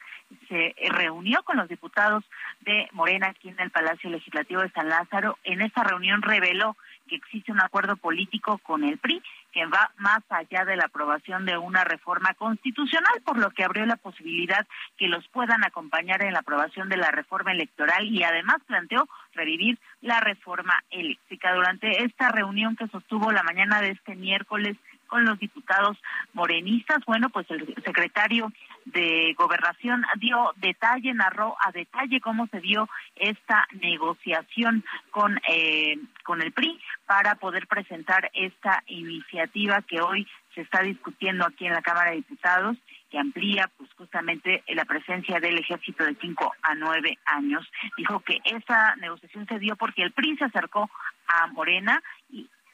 se reunió con los diputados de Morena aquí en el Palacio Legislativo de San Lázaro. En esta reunión reveló que existe un acuerdo político con el PRI que va más allá de la aprobación de una reforma constitucional, por lo que abrió la posibilidad que los puedan acompañar en la aprobación de la reforma electoral y además planteó revivir la reforma eléctrica. Durante esta reunión que sostuvo la mañana de este miércoles con los diputados morenistas. Bueno, pues el secretario de Gobernación dio detalle, narró a detalle cómo se dio esta negociación con, eh, con el PRI para poder presentar esta iniciativa que hoy se está discutiendo aquí en la Cámara de Diputados que amplía pues justamente la presencia del ejército de cinco a nueve años. Dijo que esa negociación se dio porque el PRI se acercó a Morena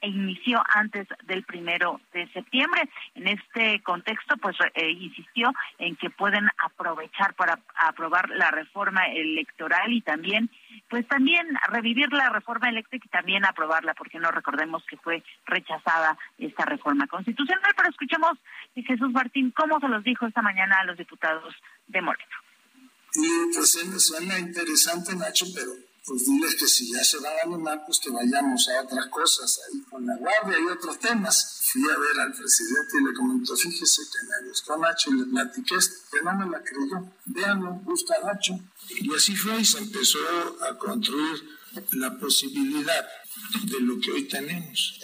inició antes del primero de septiembre. En este contexto, pues eh, insistió en que pueden aprovechar para aprobar la reforma electoral y también, pues también revivir la reforma eléctrica y también aprobarla, porque no recordemos que fue rechazada esta reforma constitucional. Pero escuchemos Jesús Martín cómo se los dijo esta mañana a los diputados de Moreno. Y pues suena interesante, Nacho, pero pues diles que si ya se van a animar, pues que vayamos a otras cosas, ahí con la guardia y otros temas. Fui a ver al presidente y le comentó, fíjese que me gustó Nacho y le platiqué esto, que no me la creyó. Veanlo, gusta Nacho. Y así fue y se empezó a construir la posibilidad de lo que hoy tenemos,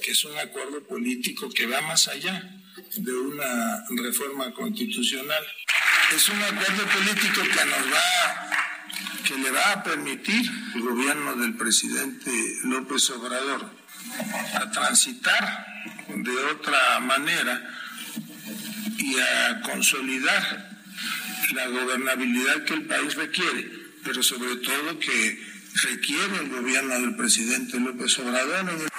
que es un acuerdo político que va más allá de una reforma constitucional. Es un acuerdo político que nos va que le va a permitir el gobierno del presidente López Obrador a transitar de otra manera y a consolidar la gobernabilidad que el país requiere, pero sobre todo que requiere el gobierno del presidente López Obrador.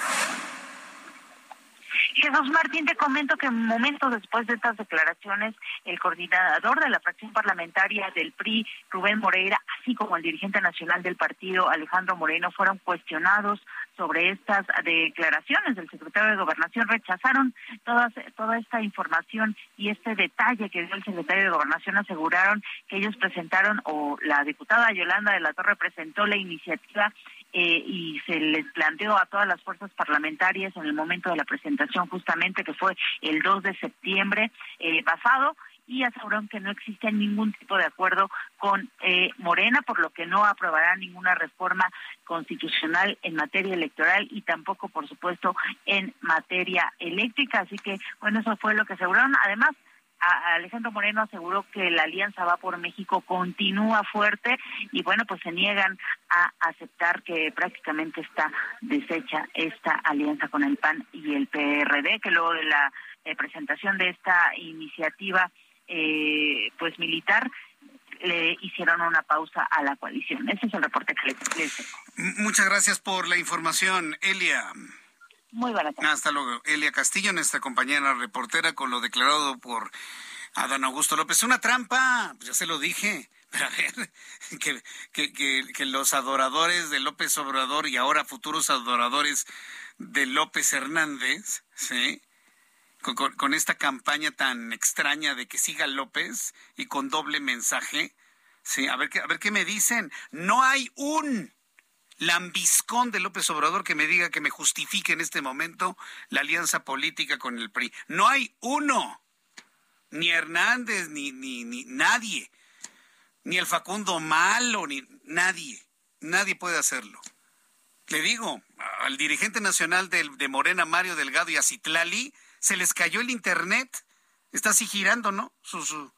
Jesús Martín, te comento que momentos después de estas declaraciones, el coordinador de la fracción parlamentaria del PRI, Rubén Moreira, así como el dirigente nacional del partido, Alejandro Moreno, fueron cuestionados sobre estas declaraciones del secretario de Gobernación. Rechazaron todas, toda esta información y este detalle que dio el secretario de Gobernación. Aseguraron que ellos presentaron, o la diputada Yolanda de la Torre presentó la iniciativa eh, y se les planteó a todas las fuerzas parlamentarias en el momento de la presentación justamente que fue el 2 de septiembre eh, pasado y aseguraron que no existe ningún tipo de acuerdo con eh, Morena, por lo que no aprobará ninguna reforma constitucional en materia electoral y tampoco, por supuesto, en materia eléctrica. Así que, bueno, eso fue lo que aseguraron. Además, Alejandro Moreno aseguró que la Alianza Va por México continúa fuerte y bueno, pues se niegan a aceptar que prácticamente está deshecha esta alianza con el PAN y el PRD, que luego de la eh, presentación de esta iniciativa eh, pues militar le hicieron una pausa a la coalición. Ese es el reporte que les, les Muchas gracias por la información, Elia. Muy buenas Hasta luego. Elia Castillo, nuestra compañera reportera, con lo declarado por Adán Augusto López. Una trampa, pues ya se lo dije. Pero a ver, que, que, que, los adoradores de López Obrador y ahora futuros adoradores de López Hernández, ¿sí? Con, con, esta campaña tan extraña de que siga López y con doble mensaje, sí, a ver, a ver qué me dicen. No hay un lambiscón de López Obrador que me diga que me justifique en este momento la alianza política con el PRI. No hay uno. Ni Hernández, ni, ni, ni nadie. Ni el Facundo Malo, ni nadie. Nadie puede hacerlo. Le digo, al dirigente nacional de, de Morena, Mario Delgado y a Citlali, se les cayó el internet. Está así girando, ¿no? Su, su,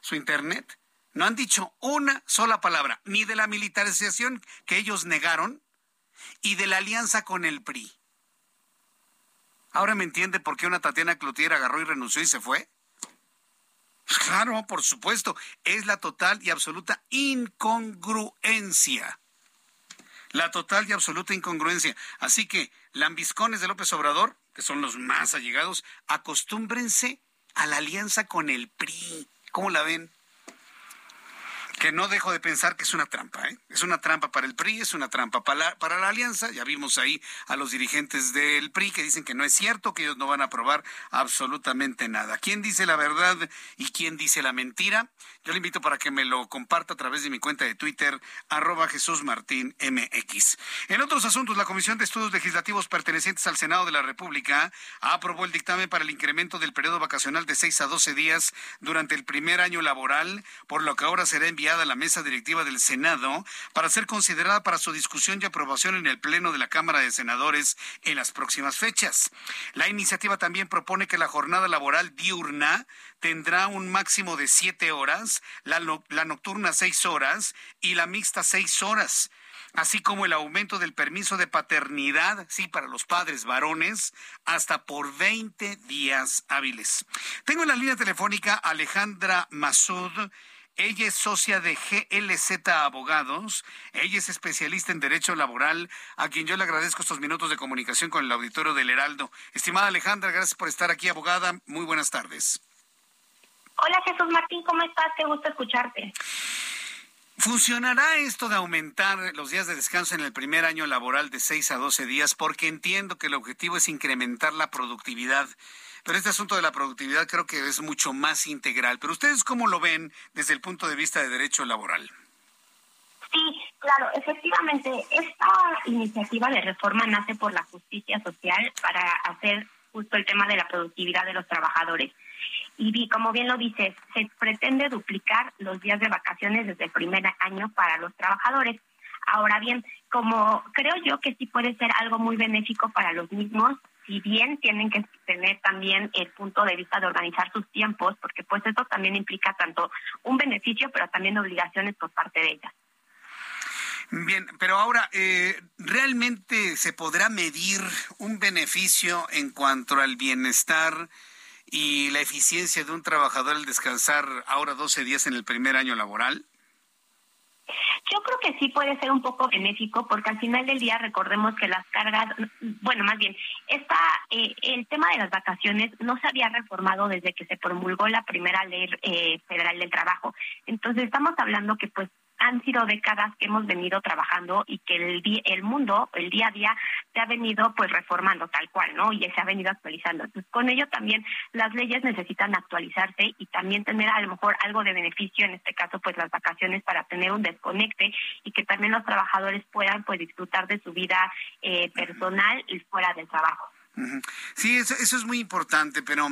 su internet no han dicho una sola palabra, ni de la militarización que ellos negaron y de la alianza con el PRI. ¿Ahora me entiende por qué una Tatiana Cloutier agarró y renunció y se fue? Pues claro, por supuesto, es la total y absoluta incongruencia. La total y absoluta incongruencia. Así que, lambiscones de López Obrador, que son los más allegados, acostúmbrense a la alianza con el PRI. ¿Cómo la ven? Que no dejo de pensar que es una trampa, ¿eh? Es una trampa para el PRI, es una trampa para la, para la alianza. Ya vimos ahí a los dirigentes del PRI que dicen que no es cierto, que ellos no van a aprobar absolutamente nada. ¿Quién dice la verdad y quién dice la mentira? Yo le invito para que me lo comparta a través de mi cuenta de Twitter, arroba Jesús Martín MX. En otros asuntos, la Comisión de Estudios Legislativos pertenecientes al Senado de la República aprobó el dictamen para el incremento del periodo vacacional de 6 a 12 días durante el primer año laboral, por lo que ahora será enviado a la mesa directiva del Senado para ser considerada para su discusión y aprobación en el Pleno de la Cámara de Senadores en las próximas fechas. La iniciativa también propone que la jornada laboral diurna tendrá un máximo de siete horas, la, la nocturna seis horas y la mixta seis horas así como el aumento del permiso de paternidad, sí, para los padres varones, hasta por 20 días hábiles. Tengo en la línea telefónica a Alejandra Masud. Ella es socia de GLZ Abogados. Ella es especialista en Derecho Laboral, a quien yo le agradezco estos minutos de comunicación con el auditorio del Heraldo. Estimada Alejandra, gracias por estar aquí, abogada. Muy buenas tardes. Hola Jesús Martín, ¿cómo estás? Qué gusto escucharte. ¿Funcionará esto de aumentar los días de descanso en el primer año laboral de 6 a 12 días? Porque entiendo que el objetivo es incrementar la productividad. Pero este asunto de la productividad creo que es mucho más integral. Pero ustedes cómo lo ven desde el punto de vista de derecho laboral? Sí, claro, efectivamente, esta iniciativa de reforma nace por la justicia social para hacer justo el tema de la productividad de los trabajadores. Y como bien lo dices, se pretende duplicar los días de vacaciones desde el primer año para los trabajadores. Ahora bien, como creo yo que sí puede ser algo muy benéfico para los mismos, si bien tienen que tener también el punto de vista de organizar sus tiempos, porque pues eso también implica tanto un beneficio, pero también obligaciones por parte de ellas. Bien, pero ahora, eh, ¿realmente se podrá medir un beneficio en cuanto al bienestar y la eficiencia de un trabajador al descansar ahora 12 días en el primer año laboral? Yo creo que sí puede ser un poco benéfico porque al final del día recordemos que las cargas, bueno, más bien, esta, eh, el tema de las vacaciones no se había reformado desde que se promulgó la primera ley eh, federal del trabajo. Entonces estamos hablando que pues han sido décadas que hemos venido trabajando y que el, el mundo, el día a día, se ha venido pues reformando tal cual, ¿no? Y se ha venido actualizando. Entonces, con ello también las leyes necesitan actualizarse y también tener a lo mejor algo de beneficio, en este caso pues las vacaciones para tener un desconecte y que también los trabajadores puedan pues disfrutar de su vida eh, personal y fuera del trabajo. Sí, eso, eso es muy importante, pero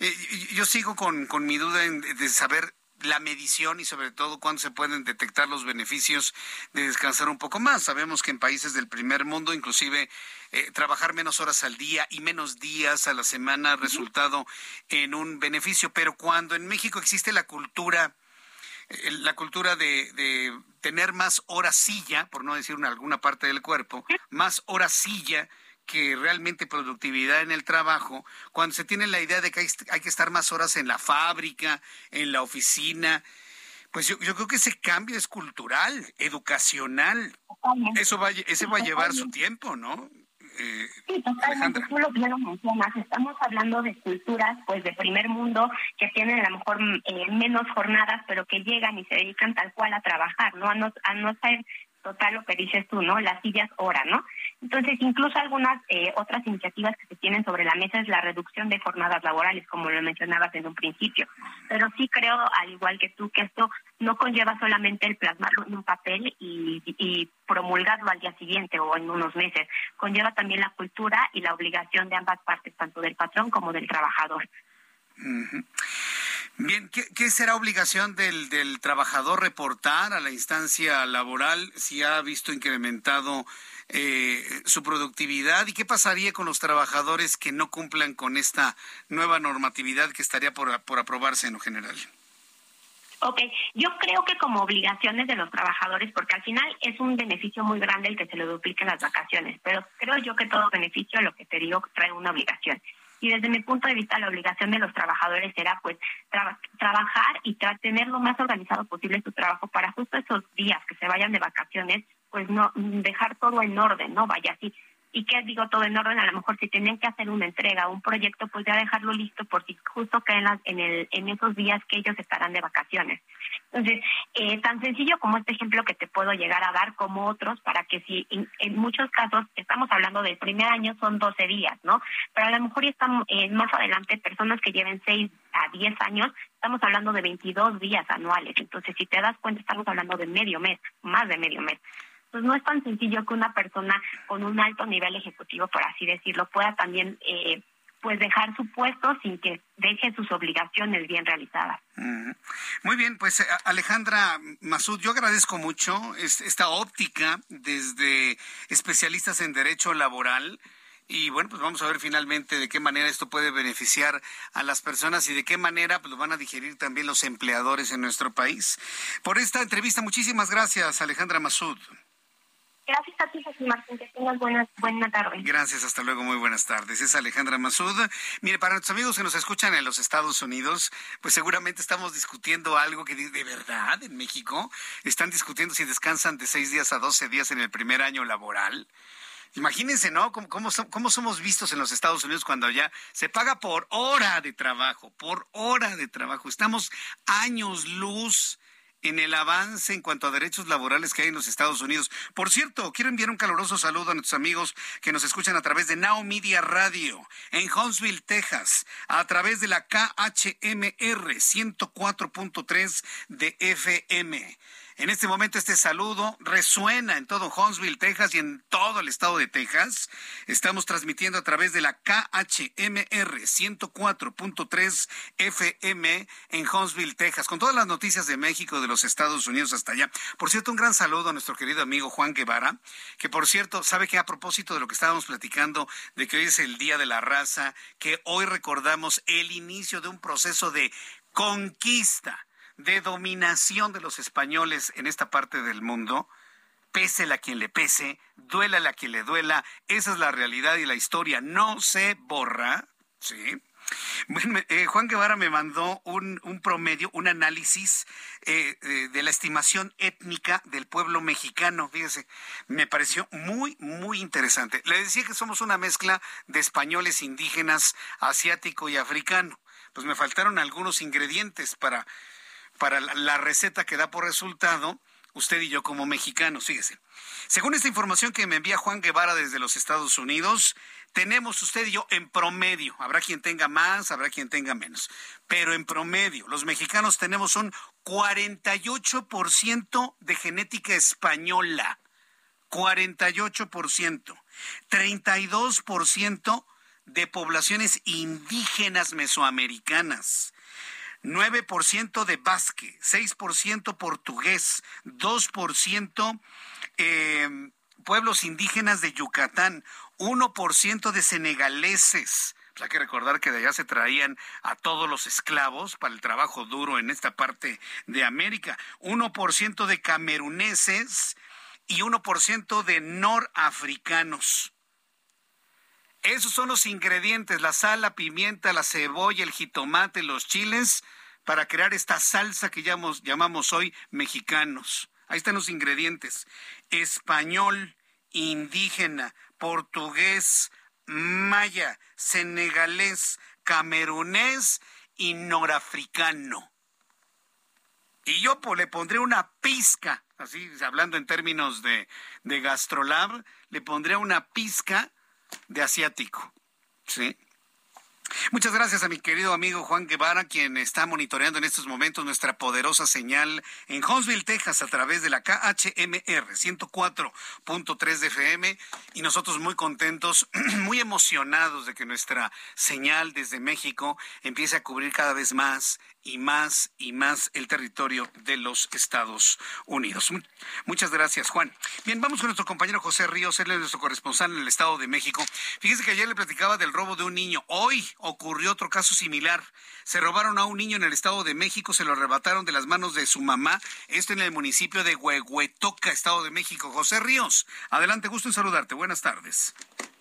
eh, yo sigo con, con mi duda de saber la medición y sobre todo cuándo se pueden detectar los beneficios de descansar un poco más. Sabemos que en países del primer mundo, inclusive eh, trabajar menos horas al día y menos días a la semana ha resultado en un beneficio, pero cuando en México existe la cultura, eh, la cultura de, de, tener más horas silla, por no decir una, alguna parte del cuerpo, más horas silla, que realmente productividad en el trabajo, cuando se tiene la idea de que hay, que estar más horas en la fábrica, en la oficina, pues yo, creo que ese cambio es cultural, educacional. Eso va, ese va a llevar su tiempo, ¿no? Eh, sí, totalmente. Tú lo, lo mencionas. Estamos hablando de culturas, pues, de primer mundo que tienen a lo mejor eh, menos jornadas, pero que llegan y se dedican tal cual a trabajar, ¿no? A no, a no ser total lo que dices tú, ¿no? Las sillas hora, ¿no? Entonces, incluso algunas eh, otras iniciativas que se tienen sobre la mesa es la reducción de jornadas laborales, como lo mencionabas en un principio. Pero sí creo, al igual que tú, que esto no conlleva solamente el plasmarlo en un papel y, y promulgarlo al día siguiente o en unos meses. Conlleva también la cultura y la obligación de ambas partes, tanto del patrón como del trabajador. Bien, ¿qué, será obligación del, del, trabajador reportar a la instancia laboral si ha visto incrementado eh, su productividad? ¿Y qué pasaría con los trabajadores que no cumplan con esta nueva normatividad que estaría por, por aprobarse en lo general? Ok, yo creo que como obligaciones de los trabajadores, porque al final es un beneficio muy grande el que se le dupliquen las vacaciones, pero creo yo que todo beneficio, lo que te digo, trae una obligación. Y desde mi punto de vista, la obligación de los trabajadores será pues trabajar y tener lo más organizado posible su trabajo para justo esos días que se vayan de vacaciones, pues no dejar todo en orden, ¿no? Vaya así. ¿Y qué digo todo en orden? A lo mejor si tienen que hacer una entrega, un proyecto, pues ya dejarlo listo por si justo caen en, el, en esos días que ellos estarán de vacaciones. Entonces, eh, tan sencillo como este ejemplo que te puedo llegar a dar, como otros, para que si en, muchos casos estamos hablando del primer año son 12 días, ¿no? Pero a lo mejor ya están eh, más adelante personas que lleven 6 a 10 años, estamos hablando de 22 días anuales. Entonces, si te das cuenta, estamos hablando de medio mes, más de medio mes. Pues no es tan sencillo que una persona con un alto nivel ejecutivo, por así decirlo, pueda también eh, pues dejar su puesto sin que deje sus obligaciones bien realizadas. Muy bien, pues eh, Alejandra Masud, yo agradezco mucho esta óptica desde especialistas en derecho laboral. Y bueno, pues vamos a ver finalmente de qué manera esto puede beneficiar a las personas y de qué manera pues, lo van a digerir también los empleadores en nuestro país. Por esta entrevista, muchísimas gracias, Alejandra Masud. Gracias a ti, Jesús Martín, que tengas buena, buena tarde. Gracias, hasta luego, muy buenas tardes. Es Alejandra Masud. Mire, para nuestros amigos que nos escuchan en los Estados Unidos, pues seguramente estamos discutiendo algo que de verdad en México están discutiendo si descansan de seis días a doce días en el primer año laboral. Imagínense, ¿no? ¿Cómo, cómo, somos vistos en los Estados Unidos cuando ya se paga por hora de trabajo, por hora de trabajo? Estamos años luz en el avance en cuanto a derechos laborales que hay en los Estados Unidos. Por cierto, quiero enviar un caluroso saludo a nuestros amigos que nos escuchan a través de Now Media Radio en Huntsville, Texas, a través de la KHMR 104.3 de FM. En este momento este saludo resuena en todo Huntsville, Texas y en todo el estado de Texas. Estamos transmitiendo a través de la KHMR 104.3 FM en Huntsville, Texas, con todas las noticias de México, de los Estados Unidos hasta allá. Por cierto, un gran saludo a nuestro querido amigo Juan Guevara, que por cierto, sabe que a propósito de lo que estábamos platicando, de que hoy es el Día de la Raza, que hoy recordamos el inicio de un proceso de conquista de dominación de los españoles en esta parte del mundo, pese a quien le pese, duela a quien le duela, esa es la realidad y la historia no se borra, ¿sí? Eh, Juan Guevara me mandó un, promedio, un análisis eh, de la estimación étnica del pueblo mexicano. Fíjese, me pareció muy, muy interesante. Le decía que somos una mezcla de españoles indígenas, asiático y africano. Pues me faltaron algunos ingredientes para para la receta que da por resultado usted y yo como mexicanos. Fíjese. Según esta información que me envía Juan Guevara desde los Estados Unidos, tenemos usted y yo en promedio, habrá quien tenga más, habrá quien tenga menos, pero en promedio, los mexicanos tenemos un 48% de genética española, 48%, 32% de poblaciones indígenas mesoamericanas, 9% de basque, 6% portugués, 2% eh, pueblos indígenas de Yucatán, 1% de senegaleses. Pues hay que recordar que de allá se traían a todos los esclavos para el trabajo duro en esta parte de América, 1% de cameruneses y 1% de norafricanos. Esos son los ingredientes, la sal, la pimienta, la cebolla, el jitomate, los chiles, para crear esta salsa que llamamos, llamamos hoy mexicanos. Ahí están los ingredientes. Español, indígena, portugués, maya, senegalés, camerunés y norafricano. Y yo pues, le pondré una pizca, así hablando en términos de, de gastrolab, le pondré una pizca de asiático. ¿sí? Muchas gracias a mi querido amigo Juan Guevara, quien está monitoreando en estos momentos nuestra poderosa señal en Huntsville, Texas, a través de la KHMR 104.3 de FM. Y nosotros muy contentos, muy emocionados de que nuestra señal desde México empiece a cubrir cada vez más y más y más el territorio de los Estados Unidos. Muchas gracias, Juan. Bien, vamos con nuestro compañero José Ríos, él es nuestro corresponsal en el Estado de México. Fíjese que ayer le platicaba del robo de un niño. Hoy ocurrió otro caso similar. Se robaron a un niño en el Estado de México, se lo arrebataron de las manos de su mamá. Esto en el municipio de Huehuetoca, Estado de México. José Ríos, adelante, gusto en saludarte. Buenas tardes.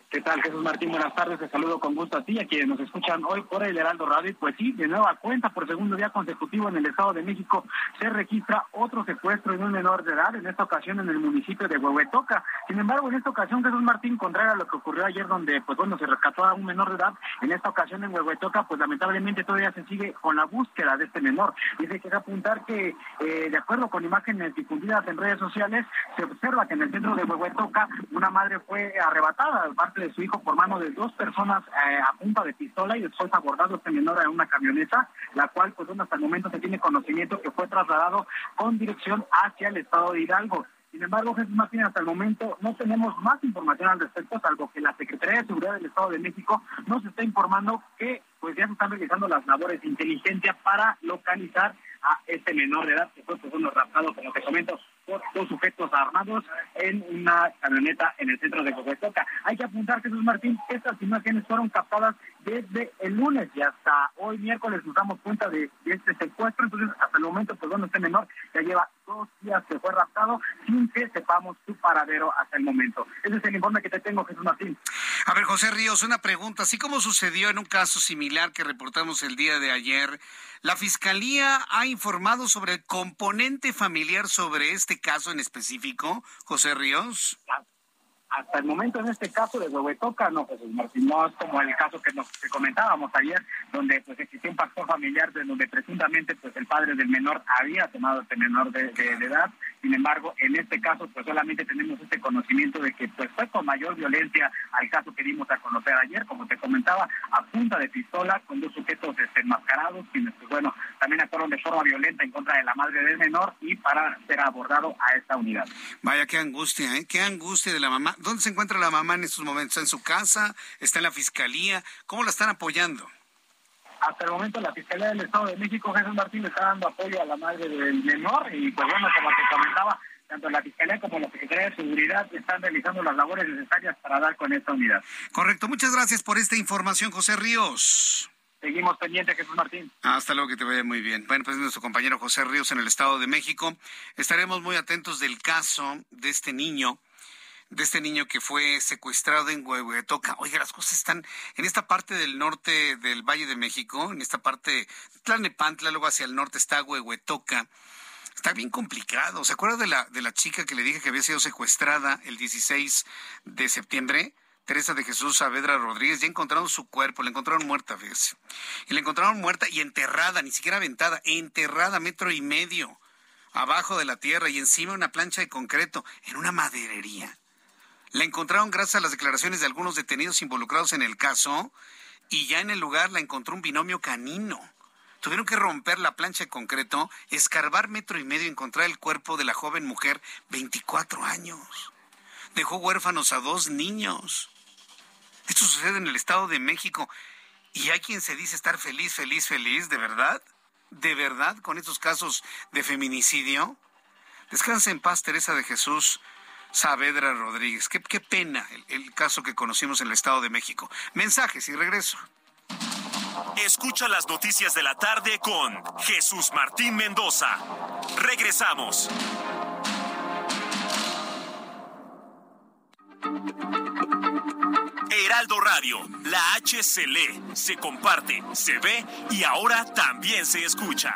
¿Qué tal, Jesús Martín? Buenas tardes. Te saludo con gusto a ti, a quienes nos escuchan hoy por el Heraldo Radio. Pues sí, de nueva cuenta, por segundo día consecutivo en el Estado de México, se registra otro secuestro en un menor de edad, en esta ocasión en el municipio de Huehuetoca. Sin embargo, en esta ocasión, Jesús Martín, contrario a lo que ocurrió ayer, donde, pues bueno, se rescató a un menor de edad, en esta ocasión en Huehuetoca, pues lamentablemente todavía se sigue con la búsqueda de este menor. Y se quiere apuntar que, eh, de acuerdo con imágenes difundidas en redes sociales, se observa que en el centro de Huehuetoca una madre fue arrebatada, parte de su hijo, por mano de dos personas eh, a punta de pistola y después abordado este menor en una camioneta, la cual pues hasta el momento se tiene conocimiento que fue trasladado con dirección hacia el estado de Hidalgo. Sin embargo, Jesús Martín, hasta el momento no tenemos más información al respecto, salvo que la Secretaría de Seguridad del Estado de México nos está informando que pues ya se están realizando las labores de inteligencia para localizar a este menor de edad que fue pues, raptado, como te comento, por dos sujetos armados en una camioneta en el centro de Huehuetoca. Hay que apuntar, Jesús Martín, que estas imágenes fueron captadas desde el lunes y hasta hoy miércoles nos damos cuenta de, este secuestro. Entonces, hasta el momento, pues bueno, este menor ya lleva dos días que fue raptado sin que sepamos su paradero hasta el momento. Ese es el informe que te tengo, Jesús Martín. A ver, José Ríos, una pregunta. Así como sucedió en un caso similar que reportamos el día de ayer, ¿la Fiscalía ha informado sobre el componente familiar sobre este caso en específico, José Ríos? Hasta el momento en este caso de Huehuetoca, no, Jesús Martín, no es como el caso que nos comentábamos ayer, donde pues existió un factor familiar de donde presuntamente pues el padre del menor había tomado este menor de, edad. Sin embargo, en este caso pues solamente tenemos este conocimiento de que pues fue con mayor violencia al caso que dimos a conocer ayer, como te comentaba, a punta de pistola con dos sujetos este, enmascarados, quienes pues bueno, también actuaron de forma violenta en contra de la madre del menor y para ser abordado a esta unidad. Vaya, qué angustia, ¿eh? Qué angustia de la mamá. ¿Dónde se encuentra la mamá en estos momentos? ¿Está en su casa? ¿Está en la fiscalía? ¿Cómo la están apoyando? Hasta el momento la Fiscalía del Estado de México, Jesús Martín, le está dando apoyo a la madre del menor y pues bueno, como te comentaba, tanto la Fiscalía como la Secretaría de Seguridad están realizando las labores necesarias para dar con esta unidad. Correcto, muchas gracias por esta información, José Ríos. Seguimos pendientes, Jesús Martín. Hasta luego, que te vaya muy bien. Bueno, pues nuestro compañero José Ríos en el Estado de México. Estaremos muy atentos del caso de este niño de este niño que fue secuestrado en Huehuetoca. Oiga, las cosas están en esta parte del norte del Valle de México, en esta parte, Tlalnepantla, luego hacia el norte está Huehuetoca. Está bien complicado. ¿Se acuerda de la, de la chica que le dije que había sido secuestrada el 16 de septiembre? Teresa de Jesús Saavedra Rodríguez, ya encontraron su cuerpo, la encontraron muerta, fíjese. Y la encontraron muerta y enterrada, ni siquiera aventada, enterrada metro y medio abajo de la tierra y encima una plancha de concreto en una maderería. La encontraron gracias a las declaraciones de algunos detenidos involucrados en el caso y ya en el lugar la encontró un binomio canino. Tuvieron que romper la plancha de concreto, escarbar metro y medio y encontrar el cuerpo de la joven mujer, 24 años. Dejó huérfanos a dos niños. Esto sucede en el Estado de México. Y hay quien se dice estar feliz, feliz, feliz, ¿de verdad? ¿De verdad con estos casos de feminicidio? Descanse en paz, Teresa de Jesús. Saavedra Rodríguez. Qué, pena el, caso que conocimos en el Estado de México. Mensajes y regreso. Escucha las noticias de la tarde con Jesús Martín Mendoza. Regresamos. Heraldo Radio, la H se lee, se comparte, se ve y ahora también se escucha.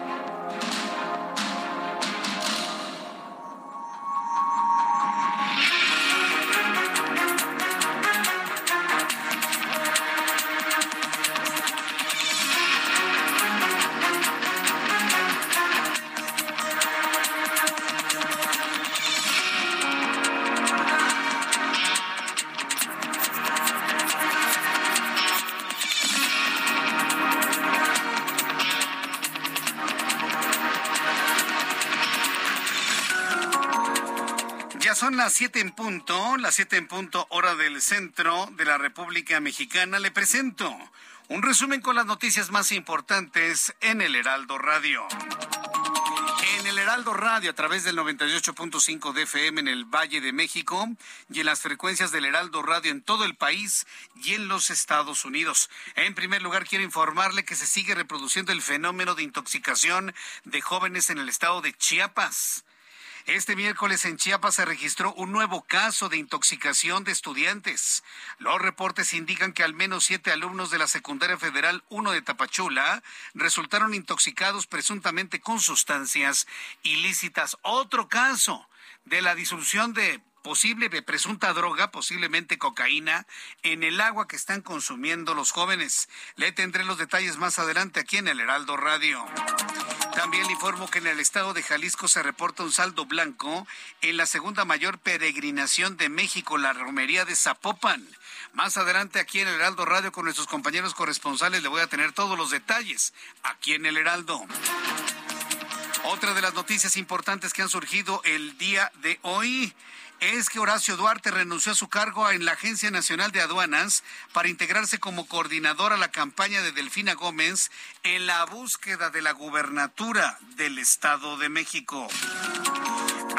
Las siete en punto, las siete en punto hora del centro de la República Mexicana. Le presento un resumen con las noticias más importantes en el Heraldo Radio. En el Heraldo Radio, a través del 98.5 de FM en el Valle de México y en las frecuencias del Heraldo Radio en todo el país y en los Estados Unidos. En primer lugar, quiero informarle que se sigue reproduciendo el fenómeno de intoxicación de jóvenes en el estado de Chiapas. Este miércoles en Chiapas se registró un nuevo caso de intoxicación de estudiantes. Los reportes indican que al menos siete alumnos de la Secundaria Federal 1 de Tapachula resultaron intoxicados presuntamente con sustancias ilícitas. Otro caso de la disolución de posible presunta droga, posiblemente cocaína, en el agua que están consumiendo los jóvenes. Le tendré los detalles más adelante aquí en el Heraldo Radio. También le informo que en el estado de Jalisco se reporta un saldo blanco en la segunda mayor peregrinación de México, la romería de Zapopan. Más adelante aquí en el Heraldo Radio con nuestros compañeros corresponsales le voy a tener todos los detalles aquí en el Heraldo. Otra de las noticias importantes que han surgido el día de hoy es que Horacio Duarte renunció a su cargo en la Agencia Nacional de Aduanas para integrarse como coordinador a la campaña de Delfina Gómez en la búsqueda de la gubernatura del Estado de México.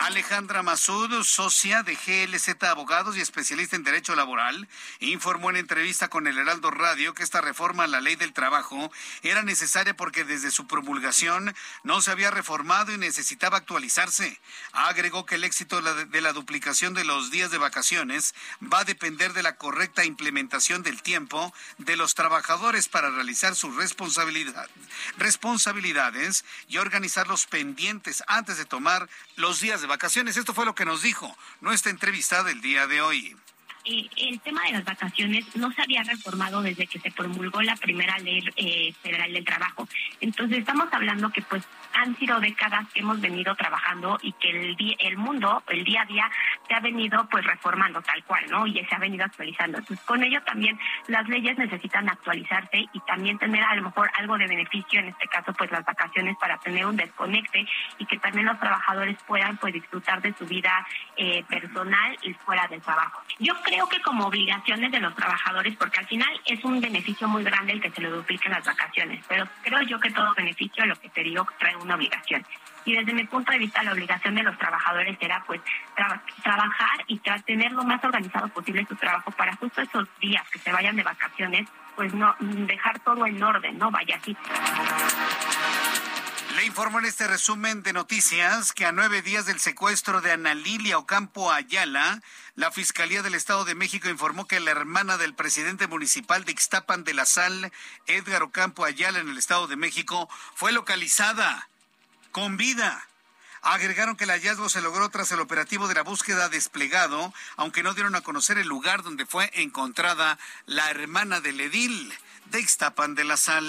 Alejandra Masud, socia de GLZ Abogados y especialista en Derecho Laboral, informó en entrevista con el Heraldo Radio que esta reforma a la ley del trabajo era necesaria porque desde su promulgación no se había reformado y necesitaba actualizarse. Agregó que el éxito de la duplicación de los días de vacaciones va a depender de la correcta implementación del tiempo de los trabajadores para realizar sus responsabilidad, responsabilidades y organizar los pendientes antes de tomar los días de vacaciones. Esto fue lo que nos dijo nuestra entrevistada el día de hoy. Eh, el tema de las vacaciones no se había reformado desde que se promulgó la primera ley eh, federal del trabajo. Entonces estamos hablando que pues han sido décadas que hemos venido trabajando y que el, día, el mundo, el día a día, se ha venido pues reformando tal cual, ¿no? Y se ha venido actualizando. Entonces con ello también las leyes necesitan actualizarse y también tener a lo mejor algo de beneficio, en este caso pues las vacaciones para tener un desconecte y que también los trabajadores puedan pues disfrutar de su vida eh, personal y fuera del trabajo. Yo creo que como obligaciones de los trabajadores, porque al final es un beneficio muy grande el que se le dupliquen las vacaciones, pero creo yo que todo beneficio, lo que te digo, trae una obligación. Y desde mi punto de vista, la obligación de los trabajadores era pues trabajar y tener lo más organizado posible su trabajo para justo esos días que se vayan de vacaciones, pues no dejar todo en orden, no vaya así. Informo en este resumen de noticias que a nueve días del secuestro de Ana Lilia Ocampo Ayala, la Fiscalía del Estado de México informó que la hermana del presidente municipal de Ixtapan de la Sal, Edgar Ocampo Ayala, en el Estado de México, fue localizada con vida. Agregaron que el hallazgo se logró tras el operativo de la búsqueda desplegado, aunque no dieron a conocer el lugar donde fue encontrada la hermana del edil de de la Sal.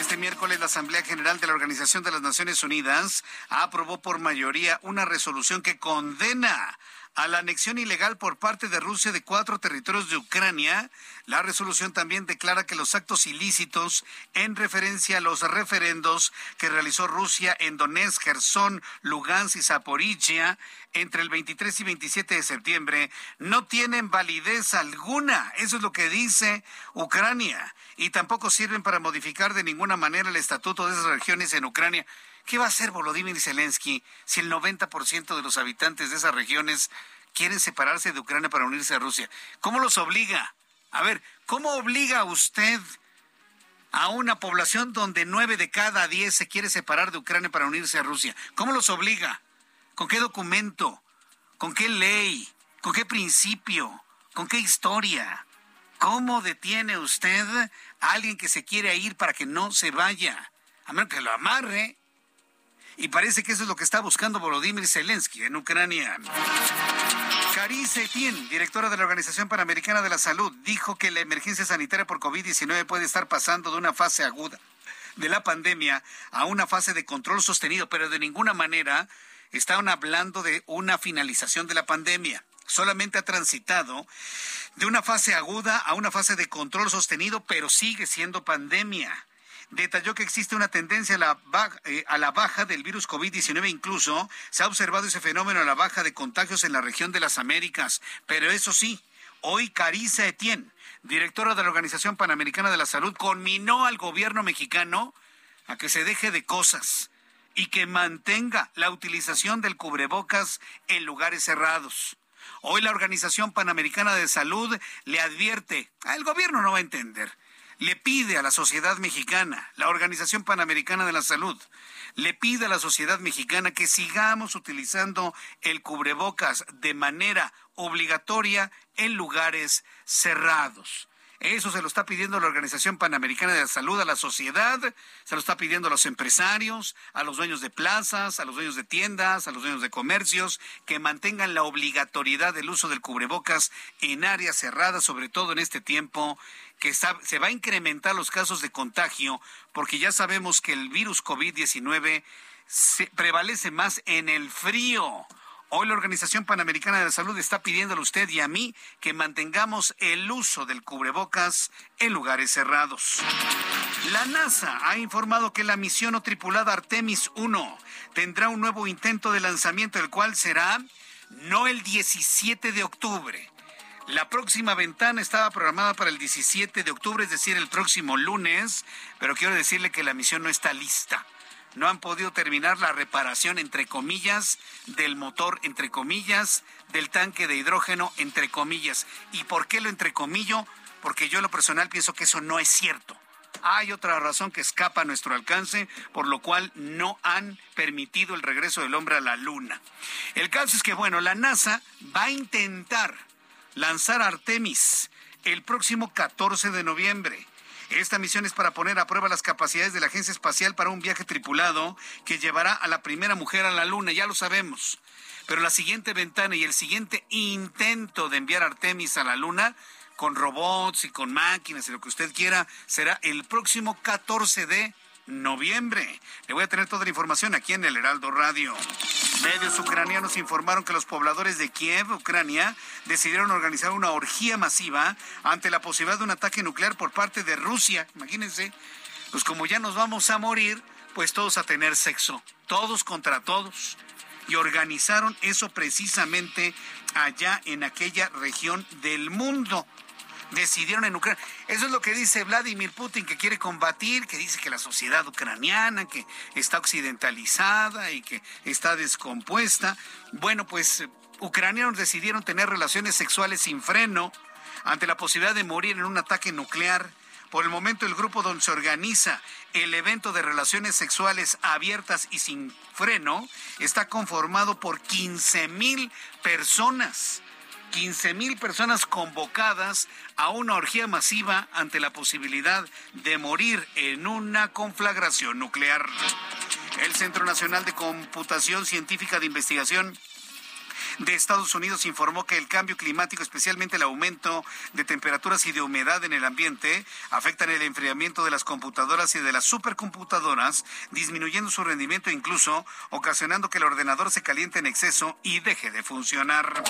Este miércoles la Asamblea General de la Organización de las Naciones Unidas aprobó por mayoría una resolución que condena a la anexión ilegal por parte de Rusia de cuatro territorios de Ucrania. La resolución también declara que los actos ilícitos en referencia a los referendos que realizó Rusia en Donetsk, Gerson, Lugansk y Zaporizhia entre el 23 y 27 de septiembre no tienen validez alguna. Eso es lo que dice Ucrania. Y tampoco sirven para modificar de ninguna manera el estatuto de esas regiones en Ucrania. ¿Qué va a hacer Volodymyr Zelensky si el 90% de los habitantes de esas regiones quieren separarse de Ucrania para unirse a Rusia? ¿Cómo los obliga? A ver, ¿cómo obliga usted a una población donde nueve de cada diez se quiere separar de Ucrania para unirse a Rusia? ¿Cómo los obliga? ¿Con qué documento? ¿Con qué ley? ¿Con qué principio? ¿Con qué historia? ¿Cómo detiene usted a alguien que se quiere ir para que no se vaya? A menos que lo amarre y parece que eso es lo que está buscando Volodymyr Zelensky en Ucrania. Carice Etienne, directora de la Organización Panamericana de la Salud, dijo que la emergencia sanitaria por COVID-19 puede estar pasando de una fase aguda de la pandemia a una fase de control sostenido, pero de ninguna manera están hablando de una finalización de la pandemia. Solamente ha transitado de una fase aguda a una fase de control sostenido, pero sigue siendo pandemia detalló que existe una tendencia a la, baja, eh, a la baja del virus COVID-19. Incluso se ha observado ese fenómeno a la baja de contagios en la región de las Américas. Pero eso sí, hoy Carissa Etienne, directora de la Organización Panamericana de la Salud, conminó al gobierno mexicano a que se deje de cosas y que mantenga la utilización del cubrebocas en lugares cerrados. Hoy la Organización Panamericana de Salud le advierte, el gobierno no va a entender, le pide a la sociedad mexicana, la Organización Panamericana de la Salud, le pide a la sociedad mexicana que sigamos utilizando el cubrebocas de manera obligatoria en lugares cerrados. Eso se lo está pidiendo la Organización Panamericana de la Salud a la sociedad, se lo está pidiendo a los empresarios, a los dueños de plazas, a los dueños de tiendas, a los dueños de comercios, que mantengan la obligatoriedad del uso del cubrebocas en áreas cerradas, sobre todo en este tiempo que se va a incrementar los casos de contagio, porque ya sabemos que el virus COVID-19 prevalece más en el frío. Hoy la Organización Panamericana de la Salud está pidiéndole a usted y a mí que mantengamos el uso del cubrebocas en lugares cerrados. La NASA ha informado que la misión no tripulada Artemis 1 tendrá un nuevo intento de lanzamiento, el cual será no el 17 de octubre. La próxima ventana estaba programada para el 17 de octubre, es decir, el próximo lunes, pero quiero decirle que la misión no está lista no han podido terminar la reparación, entre comillas, del motor, entre comillas, del tanque de hidrógeno, entre comillas. ¿Y por qué lo entrecomillo? Porque yo lo personal pienso que eso no es cierto. Hay otra razón que escapa a nuestro alcance, por lo cual no han permitido el regreso del hombre a la Luna. El caso es que, bueno, la NASA va a intentar lanzar Artemis el próximo 14 de noviembre. Esta misión es para poner a prueba las capacidades de la Agencia Espacial para un viaje tripulado que llevará a la primera mujer a la Luna, ya lo sabemos. Pero la siguiente ventana y el siguiente intento de enviar Artemis a la Luna con robots y con máquinas y lo que usted quiera será el próximo 14 de noviembre. Le voy a tener toda la información aquí en el Heraldo Radio. Medios ucranianos informaron que los pobladores de Kiev, Ucrania, decidieron organizar una orgía masiva ante la posibilidad de un ataque nuclear por parte de Rusia. Imagínense, pues como ya nos vamos a morir, pues todos a tener sexo, todos contra todos. Y organizaron eso precisamente allá en aquella región del mundo decidieron en Ucrania. Eso es lo que dice Vladimir Putin, que quiere combatir, que dice que la sociedad ucraniana, que está occidentalizada y que está descompuesta. Bueno, pues ucranianos decidieron tener relaciones sexuales sin freno ante la posibilidad de morir en un ataque nuclear. Por el momento el grupo donde se organiza el evento de relaciones sexuales abiertas y sin freno está conformado por 15 mil personas 15 mil personas convocadas a una orgía masiva ante la posibilidad de morir en una conflagración nuclear. El Centro Nacional de Computación Científica de Investigación de Estados Unidos informó que el cambio climático, especialmente el aumento de temperaturas y de humedad en el ambiente, afectan el enfriamiento de las computadoras y de las supercomputadoras, disminuyendo su rendimiento incluso ocasionando que el ordenador se caliente en exceso y deje de funcionar.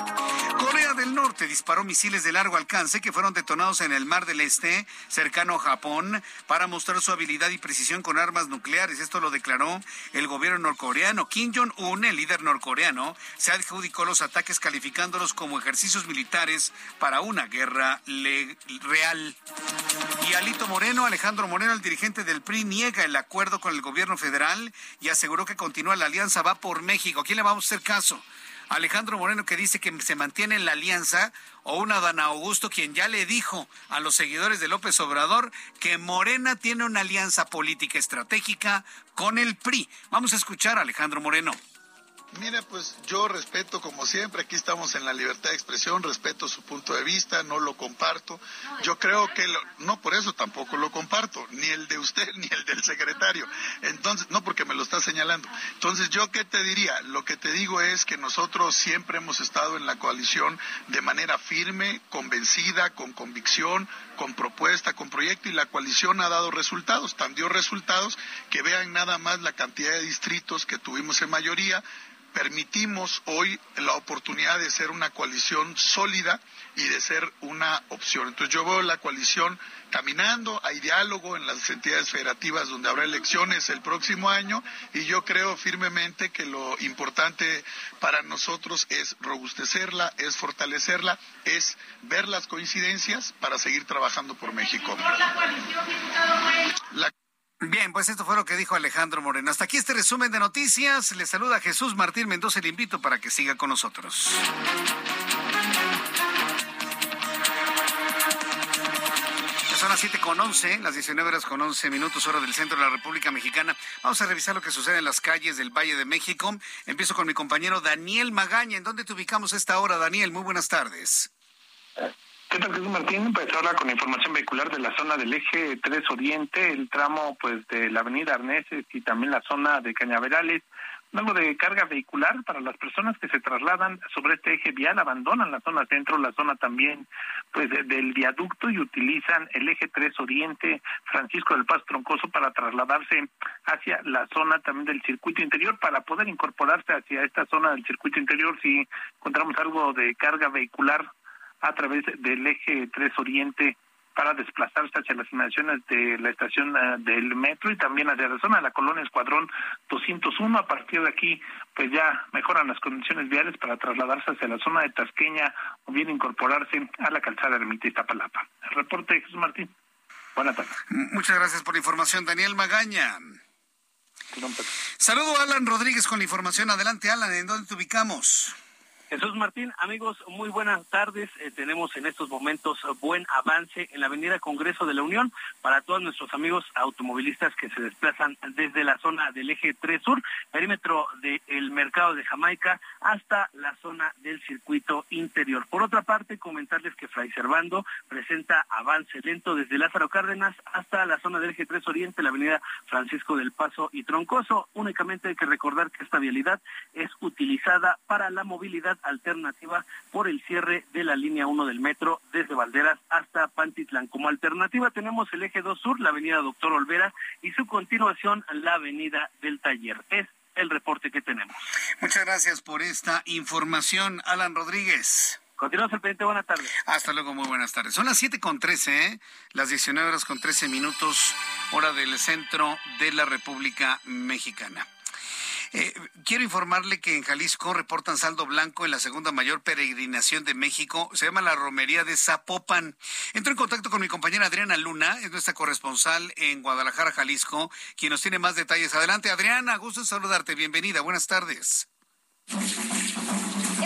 Corea del Norte disparó misiles de largo alcance que fueron detonados en el Mar del Este, cercano a Japón, para mostrar su habilidad y precisión con armas nucleares. Esto lo declaró el gobierno norcoreano. Kim Jong-un, el líder norcoreano, se adjudicó los ataques calificándolos como ejercicios militares para una guerra real. Y Alito Moreno, Alejandro Moreno, el dirigente del PRI, niega el acuerdo con el gobierno federal y aseguró que continúa la alianza va por México. ¿A quién le vamos a hacer caso? Alejandro Moreno que dice que se mantiene en la alianza o una Dana Augusto quien ya le dijo a los seguidores de López Obrador que Morena tiene una alianza política estratégica con el PRI. Vamos a escuchar a Alejandro Moreno. Mira, pues yo respeto como siempre, aquí estamos en la libertad de expresión, respeto su punto de vista, no lo comparto. Yo creo que no por eso tampoco lo comparto, ni el de usted ni el del secretario. Entonces, no porque me lo está señalando. Entonces, yo qué te diría? Lo que te digo es que nosotros siempre hemos estado en la coalición de manera firme, convencida, con convicción, con propuesta, con proyecto y la coalición ha dado resultados, tan dio resultados que vean nada más la cantidad de distritos que tuvimos en mayoría, permitimos hoy la oportunidad de ser una coalición sólida y de ser una opción. Entonces yo veo la coalición caminando, hay diálogo en las entidades federativas donde habrá elecciones el próximo año y yo creo firmemente que lo importante para nosotros es robustecerla, es fortalecerla, es ver las coincidencias para seguir trabajando por México. Bien, pues esto fue lo que dijo Alejandro Moreno. Hasta aquí este resumen de noticias. Le saluda Jesús Martín Mendoza le invito para que siga con nosotros. son las 7 con 11, las 19 horas con 11 minutos, hora del centro de la República Mexicana. Vamos a revisar lo que sucede en las calles del Valle de México. Empiezo con mi compañero Daniel Magaña. ¿En dónde te ubicamos esta hora, Daniel? Muy buenas tardes. ¿Qué tal, Jesús Martín? Pues ahora con información vehicular de la zona del eje 3 Oriente, el tramo pues de la avenida Arneses y también la zona de Cañaverales, algo de carga vehicular para las personas que se trasladan sobre este eje vial, abandonan la zona centro, la zona también pues del viaducto y utilizan el eje 3 Oriente Francisco del Paz Troncoso para trasladarse hacia la zona también del circuito interior para poder incorporarse hacia esta zona del circuito interior si encontramos algo de carga vehicular a través del eje 3 Oriente para desplazarse hacia las inmediaciones de la estación eh, del metro y también hacia la zona de la colonia Escuadrón 201. A partir de aquí, pues ya mejoran las condiciones viales para trasladarse hacia la zona de Tasqueña o bien incorporarse a la calzada de Iztapalapa. El reporte de Jesús Martín. Buenas tardes. Muchas gracias por la información, Daniel Magaña. Saludo a Alan Rodríguez con la información. Adelante, Alan, ¿en dónde te ubicamos? Jesús Martín, amigos, muy buenas tardes. Eh, tenemos en estos momentos buen avance en la Avenida Congreso de la Unión para todos nuestros amigos automovilistas que se desplazan desde la zona del eje 3 Sur, perímetro del mercado de Jamaica, hasta la zona del circuito interior. Por otra parte, comentarles que Fray Servando presenta avance lento desde Lázaro Cárdenas hasta la zona del eje 3 Oriente, la Avenida Francisco del Paso y Troncoso. Únicamente hay que recordar que esta vialidad es utilizada para la movilidad alternativa por el cierre de la línea 1 del metro desde Valderas hasta Pantitlán. Como alternativa tenemos el eje 2 sur, la avenida Doctor Olvera y su continuación la avenida del Taller. Es el reporte que tenemos. Muchas gracias por esta información, Alan Rodríguez. Continuamos el pendiente, buenas tardes. Hasta luego, muy buenas tardes. Son las 7 con 13, ¿eh? las 19 horas con 13 minutos, hora del centro de la República Mexicana. Eh, quiero informarle que en Jalisco reportan saldo blanco en la segunda mayor peregrinación de México. Se llama la Romería de Zapopan. Entro en contacto con mi compañera Adriana Luna, es nuestra corresponsal en Guadalajara, Jalisco, quien nos tiene más detalles. Adelante, Adriana, gusto saludarte. Bienvenida. Buenas tardes.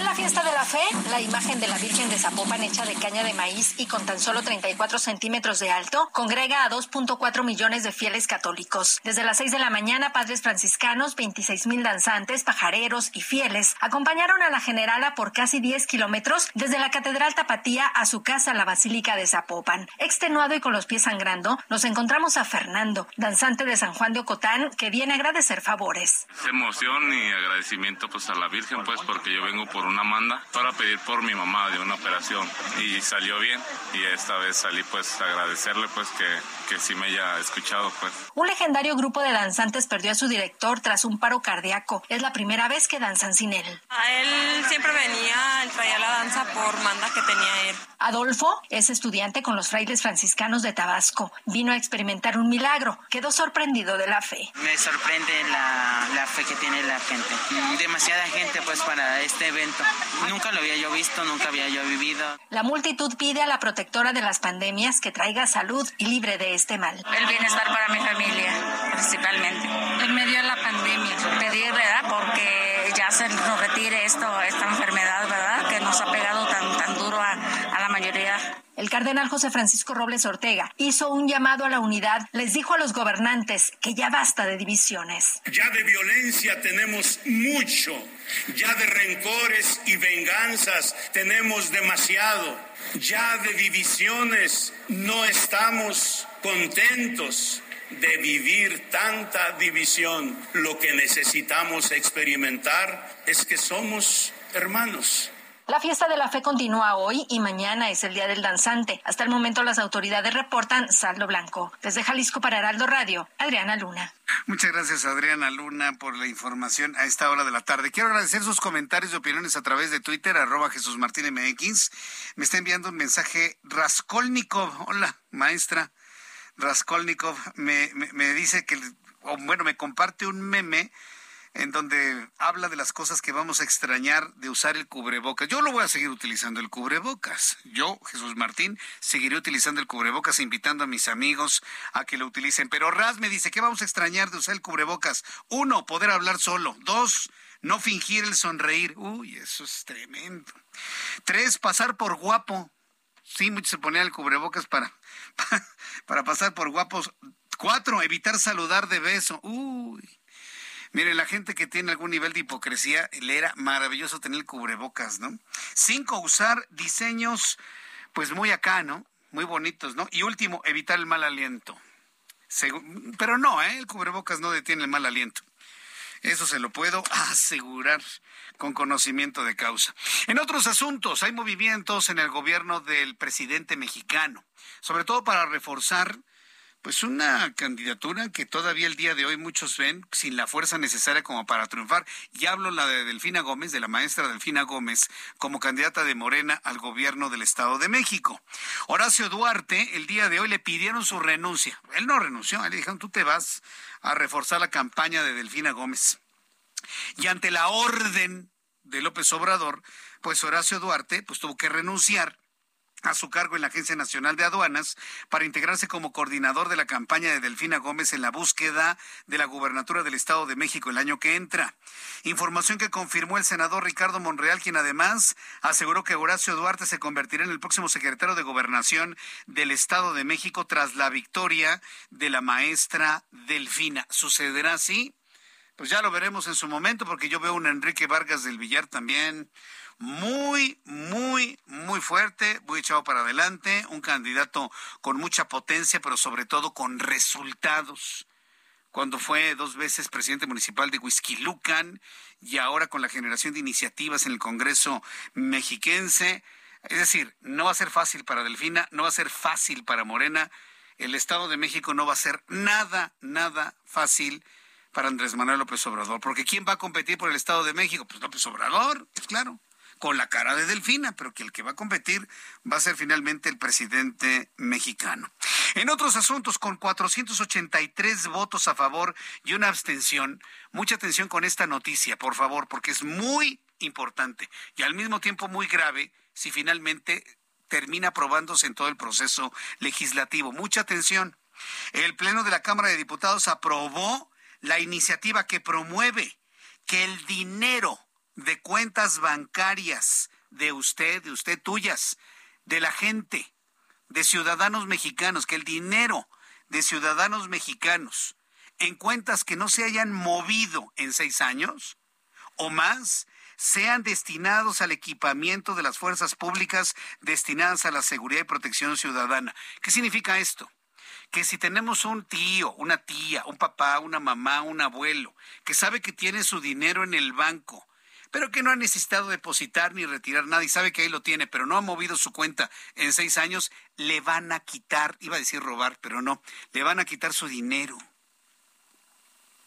En la fiesta de la fe, la imagen de la Virgen de Zapopan hecha de caña de maíz y con tan solo 34 centímetros de alto congrega a 2.4 millones de fieles católicos. Desde las 6 de la mañana, padres franciscanos, 26 mil danzantes, pajareros y fieles acompañaron a la generala por casi 10 kilómetros desde la Catedral Tapatía a su casa, la Basílica de Zapopan. Extenuado y con los pies sangrando, nos encontramos a Fernando, danzante de San Juan de Ocotán, que viene a agradecer favores. Emoción y agradecimiento pues a la Virgen, pues porque yo vengo por una manda. Para pedir por mi mamá de una operación y salió bien. Y esta vez salí pues agradecerle pues que, que sí me haya escuchado pues. Un legendario grupo de danzantes perdió a su director tras un paro cardíaco. Es la primera vez que danzan sin él. A él siempre venía, él traía la danza por manda que tenía él. Adolfo es estudiante con los frailes franciscanos de Tabasco. Vino a experimentar un milagro. Quedó sorprendido de la fe. Me sorprende la, la fe que tiene la gente. Demasiada gente pues para este evento. Nunca lo había yo visto, nunca había yo vivido. La multitud pide a la protectora de las pandemias que traiga salud y libre de este mal. El bienestar para mi familia, principalmente. En medio de la pandemia. Pedir, ¿verdad? Porque ya se nos retire esto, esta enfermedad, ¿verdad? Que nos ha pegado tan, tan duro a, a la mayoría. El cardenal José Francisco Robles Ortega hizo un llamado a la unidad, les dijo a los gobernantes que ya basta de divisiones. Ya de violencia tenemos mucho, ya de rencores y venganzas tenemos demasiado, ya de divisiones no estamos contentos de vivir tanta división. Lo que necesitamos experimentar es que somos hermanos. La fiesta de la fe continúa hoy y mañana es el Día del Danzante. Hasta el momento las autoridades reportan saldo blanco. Desde Jalisco para Heraldo Radio, Adriana Luna. Muchas gracias Adriana Luna por la información a esta hora de la tarde. Quiero agradecer sus comentarios y opiniones a través de Twitter, arroba Jesús Martín MX. Me está enviando un mensaje Raskolnikov. Hola, maestra. Raskolnikov me, me, me dice que, o bueno, me comparte un meme en donde habla de las cosas que vamos a extrañar de usar el cubrebocas. Yo lo voy a seguir utilizando el cubrebocas. Yo, Jesús Martín, seguiré utilizando el cubrebocas, invitando a mis amigos a que lo utilicen. Pero Raz me dice, ¿qué vamos a extrañar de usar el cubrebocas? Uno, poder hablar solo. Dos, no fingir el sonreír. Uy, eso es tremendo. Tres, pasar por guapo. Sí, muchos se ponían el cubrebocas para, para, para pasar por guapos. Cuatro, evitar saludar de beso. Uy. Mire, la gente que tiene algún nivel de hipocresía, le era maravilloso tener cubrebocas, ¿no? Cinco, usar diseños pues muy acá, ¿no? Muy bonitos, ¿no? Y último, evitar el mal aliento. pero no, ¿eh? El cubrebocas no detiene el mal aliento. Eso se lo puedo asegurar con conocimiento de causa. En otros asuntos, hay movimientos en el gobierno del presidente mexicano, sobre todo para reforzar pues una candidatura que todavía el día de hoy muchos ven sin la fuerza necesaria como para triunfar. Y hablo la de Delfina Gómez, de la maestra Delfina Gómez, como candidata de Morena al gobierno del Estado de México. Horacio Duarte, el día de hoy le pidieron su renuncia. Él no renunció, le dijeron, tú te vas a reforzar la campaña de Delfina Gómez. Y ante la orden de López Obrador, pues Horacio Duarte pues tuvo que renunciar a su cargo en la Agencia Nacional de Aduanas para integrarse como coordinador de la campaña de Delfina Gómez en la búsqueda de la gubernatura del Estado de México el año que entra. Información que confirmó el senador Ricardo Monreal, quien además aseguró que Horacio Duarte se convertirá en el próximo secretario de Gobernación del Estado de México tras la victoria de la maestra Delfina. ¿Sucederá así? Pues ya lo veremos en su momento, porque yo veo un Enrique Vargas del Villar también muy, muy, muy fuerte, muy echado para adelante, un candidato con mucha potencia, pero sobre todo con resultados. Cuando fue dos veces presidente municipal de Huizquilucan y ahora con la generación de iniciativas en el Congreso mexiquense. Es decir, no va a ser fácil para Delfina, no va a ser fácil para Morena. El Estado de México no va a ser nada, nada fácil para Andrés Manuel López Obrador. Porque ¿quién va a competir por el Estado de México? Pues López Obrador, es claro con la cara de Delfina, pero que el que va a competir va a ser finalmente el presidente mexicano. En otros asuntos, con 483 votos a favor y una abstención, mucha atención con esta noticia, por favor, porque es muy importante y al mismo tiempo muy grave si finalmente termina aprobándose en todo el proceso legislativo. Mucha atención. El Pleno de la Cámara de Diputados aprobó la iniciativa que promueve que el dinero de cuentas bancarias de usted, de usted tuyas, de la gente, de ciudadanos mexicanos, que el dinero de ciudadanos mexicanos en cuentas que no se hayan movido en seis años o más sean destinados al equipamiento de las fuerzas públicas destinadas a la seguridad y protección ciudadana. ¿Qué significa esto? Que si tenemos un tío, una tía, un papá, una mamá, un abuelo, que sabe que tiene su dinero en el banco pero que no ha necesitado depositar ni retirar nada y sabe que ahí lo tiene, pero no ha movido su cuenta en seis años, le van a quitar, iba a decir robar, pero no, le van a quitar su dinero.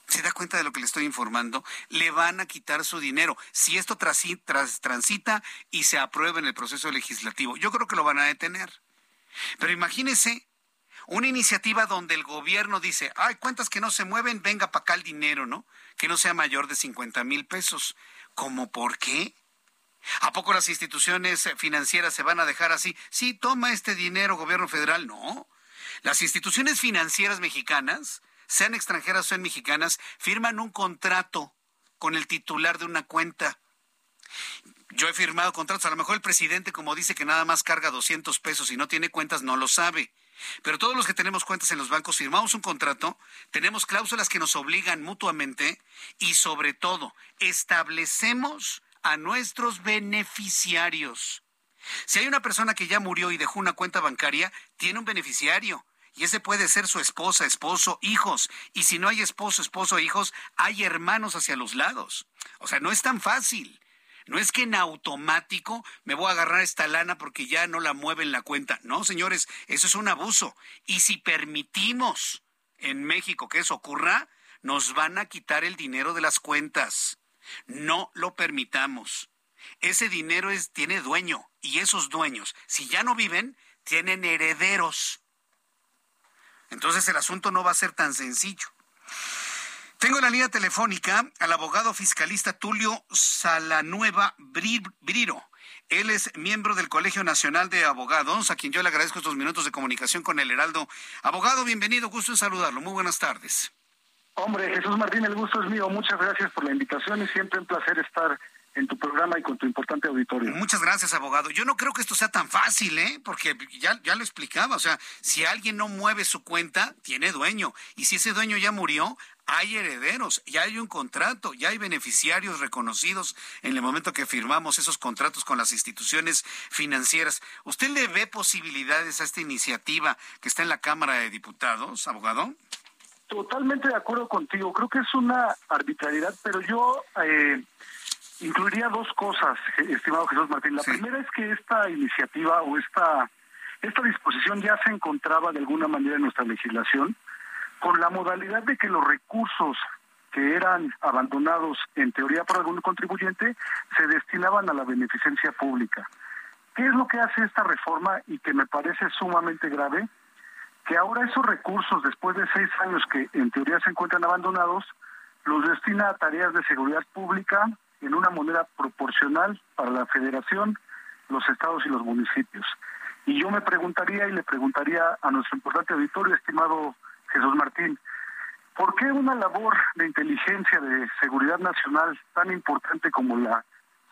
¿Se da cuenta de lo que le estoy informando? Le van a quitar su dinero. Si esto transita y se aprueba en el proceso legislativo, yo creo que lo van a detener. Pero imagínese una iniciativa donde el gobierno dice, hay cuentas que no se mueven, venga para acá el dinero, ¿no? Que no sea mayor de 50 mil pesos. ¿Cómo por qué? ¿A poco las instituciones financieras se van a dejar así? Sí, toma este dinero, gobierno federal. No. Las instituciones financieras mexicanas, sean extranjeras o sean mexicanas, firman un contrato con el titular de una cuenta. Yo he firmado contratos. A lo mejor el presidente, como dice que nada más carga 200 pesos y no tiene cuentas, no lo sabe. Pero todos los que tenemos cuentas en los bancos firmamos un contrato, tenemos cláusulas que nos obligan mutuamente y sobre todo establecemos a nuestros beneficiarios. Si hay una persona que ya murió y dejó una cuenta bancaria, tiene un beneficiario. Y ese puede ser su esposa, esposo, hijos. Y si no hay esposo, esposo, hijos, hay hermanos hacia los lados. O sea, no es tan fácil. No es que en automático me voy a agarrar esta lana porque ya no la mueve en la cuenta. No, señores, eso es un abuso. Y si permitimos en México que eso ocurra, nos van a quitar el dinero de las cuentas. No lo permitamos. Ese dinero es, tiene dueño y esos dueños, si ya no viven, tienen herederos. Entonces el asunto no va a ser tan sencillo. Tengo en la línea telefónica al abogado fiscalista Tulio Salanueva Briro. Él es miembro del Colegio Nacional de Abogados, a quien yo le agradezco estos minutos de comunicación con el Heraldo. Abogado, bienvenido, gusto en saludarlo. Muy buenas tardes. Hombre, Jesús Martín, el gusto es mío. Muchas gracias por la invitación y siempre un placer estar en tu programa y con tu importante auditorio. Muchas gracias, abogado. Yo no creo que esto sea tan fácil, ¿eh? Porque ya, ya lo explicaba. O sea, si alguien no mueve su cuenta, tiene dueño. Y si ese dueño ya murió, hay herederos, ya hay un contrato, ya hay beneficiarios reconocidos en el momento que firmamos esos contratos con las instituciones financieras. ¿Usted le ve posibilidades a esta iniciativa que está en la Cámara de Diputados, abogado? Totalmente de acuerdo contigo. Creo que es una arbitrariedad, pero yo eh, incluiría dos cosas, estimado Jesús Martín. La primera es que esta iniciativa o esta, esta disposición ya se encontraba de alguna manera en nuestra legislación con la modalidad de que los recursos que eran abandonados en teoría por algún contribuyente se destinaban a la beneficencia pública. ¿Qué es lo que hace esta reforma y que me parece sumamente grave? Que ahora esos recursos, después de seis años que en teoría se encuentran abandonados, los destina a tareas de seguridad pública en una moneda proporcional para la federación, los estados y los municipios. Y yo me preguntaría y le preguntaría a nuestro importante auditorio, estimado Jesús Martín, ¿por qué una labor de inteligencia de seguridad nacional tan importante como la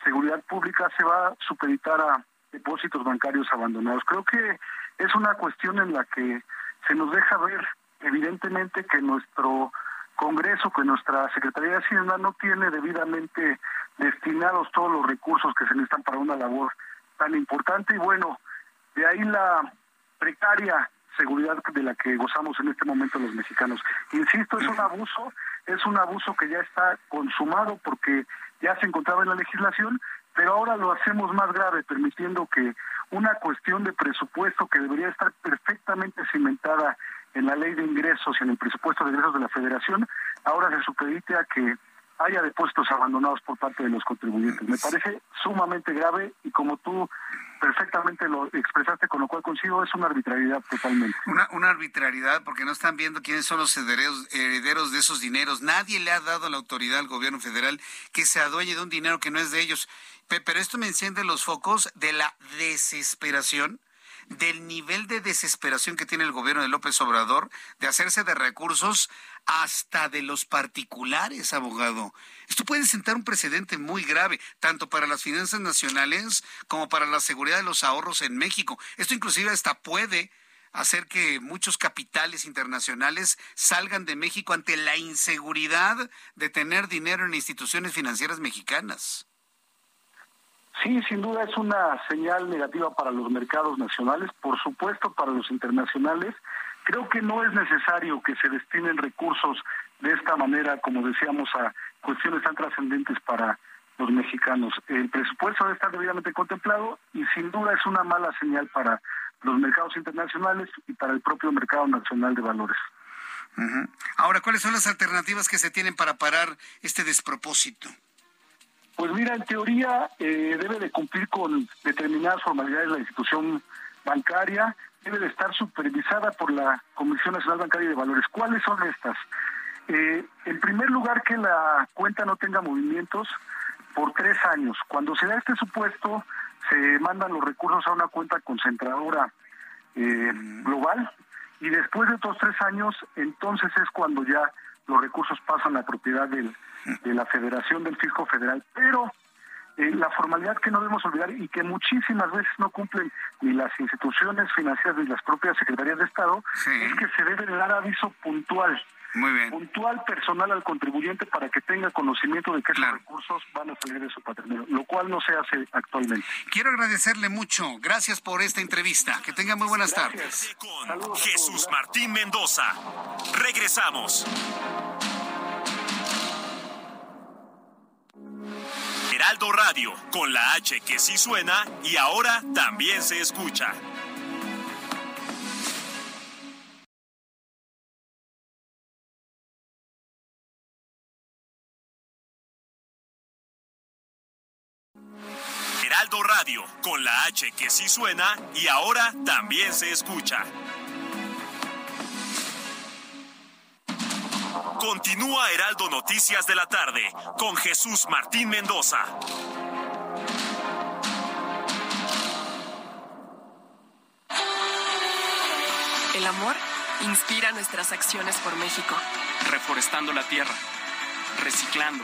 seguridad pública se va a supeditar a depósitos bancarios abandonados? Creo que es una cuestión en la que se nos deja ver evidentemente que nuestro Congreso, que nuestra Secretaría de Hacienda no tiene debidamente destinados todos los recursos que se necesitan para una labor tan importante y bueno, de ahí la precaria seguridad de la que gozamos en este momento los mexicanos. Insisto, es un abuso, es un abuso que ya está consumado porque ya se encontraba en la legislación, pero ahora lo hacemos más grave, permitiendo que una cuestión de presupuesto que debería estar perfectamente cimentada en la ley de ingresos y en el presupuesto de ingresos de la federación, ahora se supedite a que haya depósitos abandonados por parte de los contribuyentes. Me parece sumamente grave y como tú perfectamente lo expresaste, con lo cual consigo es una arbitrariedad totalmente. Una, una arbitrariedad porque no están viendo quiénes son los herederos, herederos de esos dineros. Nadie le ha dado la autoridad, al gobierno federal, que se adueñe de un dinero que no es de ellos. Pero esto me enciende los focos de la desesperación del nivel de desesperación que tiene el gobierno de López Obrador de hacerse de recursos hasta de los particulares, abogado. Esto puede sentar un precedente muy grave, tanto para las finanzas nacionales como para la seguridad de los ahorros en México. Esto inclusive hasta puede hacer que muchos capitales internacionales salgan de México ante la inseguridad de tener dinero en instituciones financieras mexicanas. Sí, sin duda es una señal negativa para los mercados nacionales, por supuesto para los internacionales. Creo que no es necesario que se destinen recursos de esta manera, como decíamos, a cuestiones tan trascendentes para los mexicanos. El presupuesto debe estar debidamente contemplado y sin duda es una mala señal para los mercados internacionales y para el propio mercado nacional de valores. Ahora, ¿cuáles son las alternativas que se tienen para parar este despropósito? Pues mira, en teoría eh, debe de cumplir con determinadas formalidades la institución bancaria, debe de estar supervisada por la Comisión Nacional Bancaria de Valores. ¿Cuáles son estas? Eh, en primer lugar, que la cuenta no tenga movimientos por tres años. Cuando se da este supuesto, se mandan los recursos a una cuenta concentradora eh, global y después de estos tres años, entonces es cuando ya los recursos pasan a propiedad del, de la Federación del Fisco Federal. Pero eh, la formalidad que no debemos olvidar y que muchísimas veces no cumplen ni las instituciones financieras ni las propias secretarías de Estado es que se debe dar aviso puntual. Puntual personal al contribuyente para que tenga conocimiento de que esos recursos van a salir de su patrimonio, lo cual no se hace actualmente. Quiero agradecerle mucho. Gracias por esta entrevista. Que tenga muy buenas tardes. Con Jesús Martín Mendoza. Regresamos. Heraldo Radio, con la H que sí suena y ahora también se escucha. Radio, con la H que sí suena y ahora también se escucha. Continúa Heraldo Noticias de la tarde con Jesús Martín Mendoza. El amor inspira nuestras acciones por México. Reforestando la tierra, reciclando,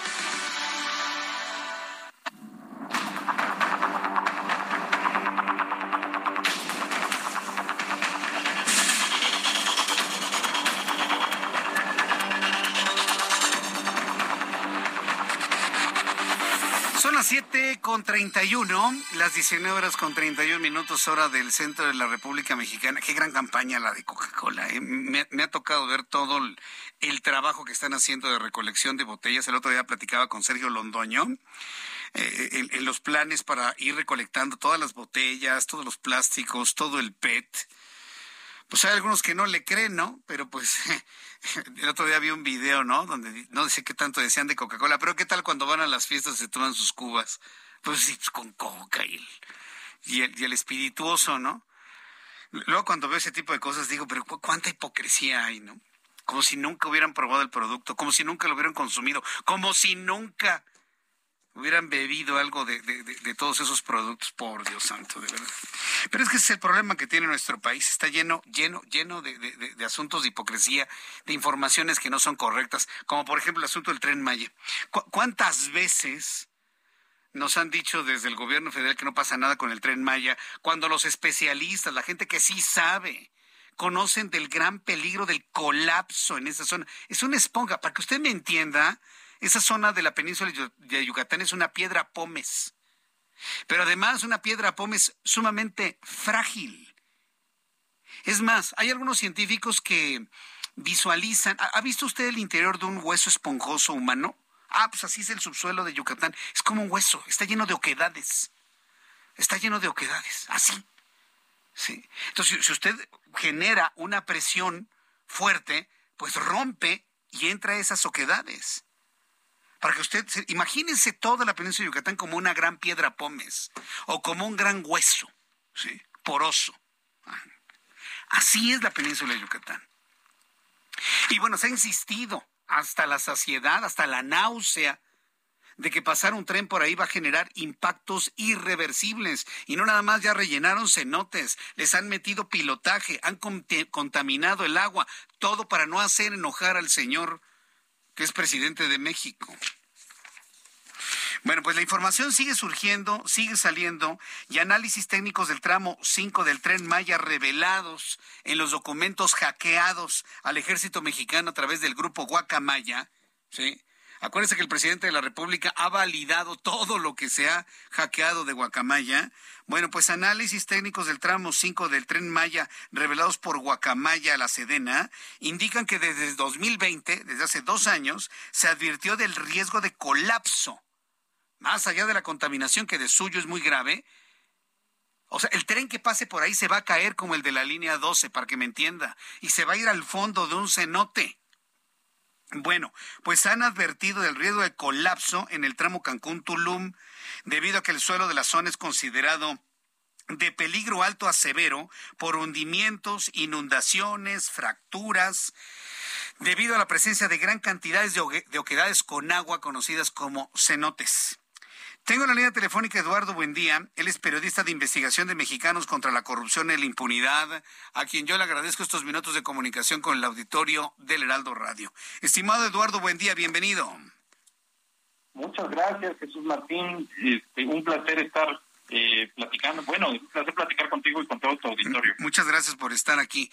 Con 31, las 19 horas con 31 minutos hora del centro de la República Mexicana. Qué gran campaña la de Coca-Cola. ¿eh? Me, ha tocado ver todo el, trabajo que están haciendo de recolección de botellas. El otro día platicaba con Sergio Londoño. Eh, en, los planes para ir recolectando todas las botellas, todos los plásticos, todo el PET. Pues hay algunos que no le creen, ¿no? Pero pues el otro día vi un video, ¿no? Donde no sé qué tanto decían de Coca-Cola, pero ¿qué tal cuando van a las fiestas y se toman sus cubas? Pues pues con coca y el, y el, espirituoso, ¿no? Luego cuando veo ese tipo de cosas digo, pero cuánta hipocresía hay, ¿no? Como si nunca hubieran probado el producto, como si nunca lo hubieran consumido, como si nunca hubieran bebido algo de, todos esos productos, por Dios santo, de verdad. Pero es que ese es el problema que tiene nuestro país, está lleno, lleno, lleno de, asuntos de hipocresía, de informaciones que no son correctas, como por ejemplo el asunto del tren Maya. ¿Cuántas veces nos han dicho desde el gobierno federal que no pasa nada con el tren Maya, cuando los especialistas, la gente que sí sabe, conocen del gran peligro del colapso en esa zona? Es una esponja, para que usted me entienda, esa zona de la península de Yucatán es una piedra pómez, pero además una piedra pómez sumamente frágil. Es más, hay algunos científicos que visualizan, ¿ha visto usted el interior de un hueso esponjoso humano? Ah, pues así es el subsuelo de Yucatán. Es como un hueso, está lleno de oquedades. Está lleno de oquedades, así. Sí. Entonces, si usted genera una presión fuerte, pues rompe y entra esas oquedades para que usted, se, imagínense toda la península de Yucatán como una gran piedra pómez o como un gran hueso, ¿sí? poroso. Así es la península de Yucatán. Y bueno, se ha insistido hasta la saciedad, hasta la náusea, de que pasar un tren por ahí va a generar impactos irreversibles. Y no nada más ya rellenaron cenotes, les han metido pilotaje, han contaminado el agua, todo para no hacer enojar al señor que es presidente de México. Bueno, pues la información sigue surgiendo, sigue saliendo y análisis técnicos del tramo 5 del tren Maya revelados en los documentos hackeados al ejército mexicano a través del grupo Guacamaya, ¿sí? Acuérdense que el presidente de la República ha validado todo lo que se ha hackeado de Guacamaya. Bueno, pues análisis técnicos del tramo 5 del tren Maya revelados por Guacamaya a la Sedena indican que desde 2020, desde hace dos años, se advirtió del riesgo de colapso. Más allá de la contaminación que de suyo es muy grave, o sea, el tren que pase por ahí se va a caer como el de la línea 12, para que me entienda, y se va a ir al fondo de un cenote. Bueno, pues han advertido del riesgo de colapso en el tramo Cancún-Tulum debido a que el suelo de la zona es considerado de peligro alto a severo por hundimientos, inundaciones, fracturas, debido a la presencia de gran cantidades de, oquedades con agua conocidas como cenotes. Tengo la línea telefónica Eduardo Buendía, él es periodista de investigación de Mexicanos contra la corrupción y la impunidad, a quien yo le agradezco estos minutos de comunicación con el auditorio del Heraldo Radio. Estimado Eduardo Buendía, bienvenido. Muchas gracias, Jesús Martín. Este, un placer estar eh, platicando. Bueno, un placer platicar contigo y con todo tu auditorio. Muchas gracias por estar aquí.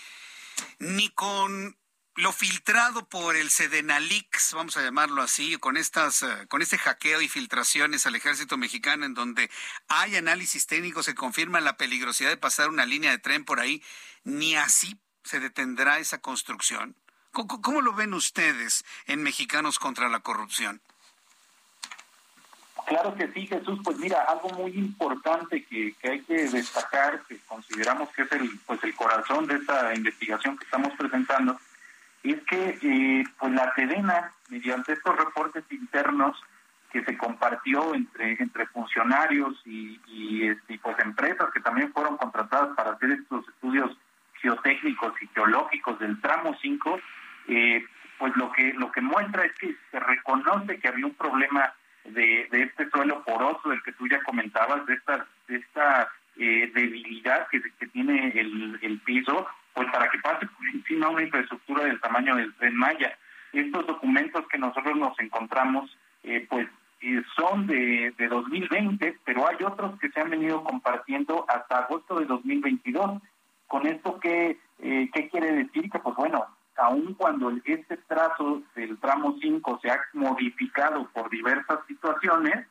Ni con lo filtrado por el Sedenalix, vamos a llamarlo así, con estas, eh, con este hackeo y filtraciones al ejército mexicano, en donde hay análisis técnicos que confirman la peligrosidad de pasar una línea de tren por ahí, ni así se detendrá esa construcción. ¿Cómo, lo ven ustedes en Mexicanos contra la Corrupción? Claro que sí, Jesús. Pues mira, algo muy importante que, que, hay que destacar, que consideramos que es el, pues el corazón de esta investigación que estamos presentando, es que eh, pues la Sedena, mediante estos reportes internos que se compartió entre entre funcionarios y, y, este, pues empresas que también fueron contratadas para hacer estos estudios geotécnicos y geológicos del tramo 5, eh, pues lo que lo que muestra es que se reconoce que había un problema de, de este suelo poroso del que tú ya comentabas, de esta, de esta eh, debilidad que, que tiene el, el piso pues para que pase por encima una infraestructura del tamaño del tren Maya. Estos documentos que nosotros nos encontramos, eh, pues eh, son de, de 2020, pero hay otros que se han venido compartiendo hasta agosto de 2022. ¿Con esto qué, eh, qué quiere decir? Que pues bueno, aun cuando este trazo del tramo 5 se ha modificado por diversas situaciones,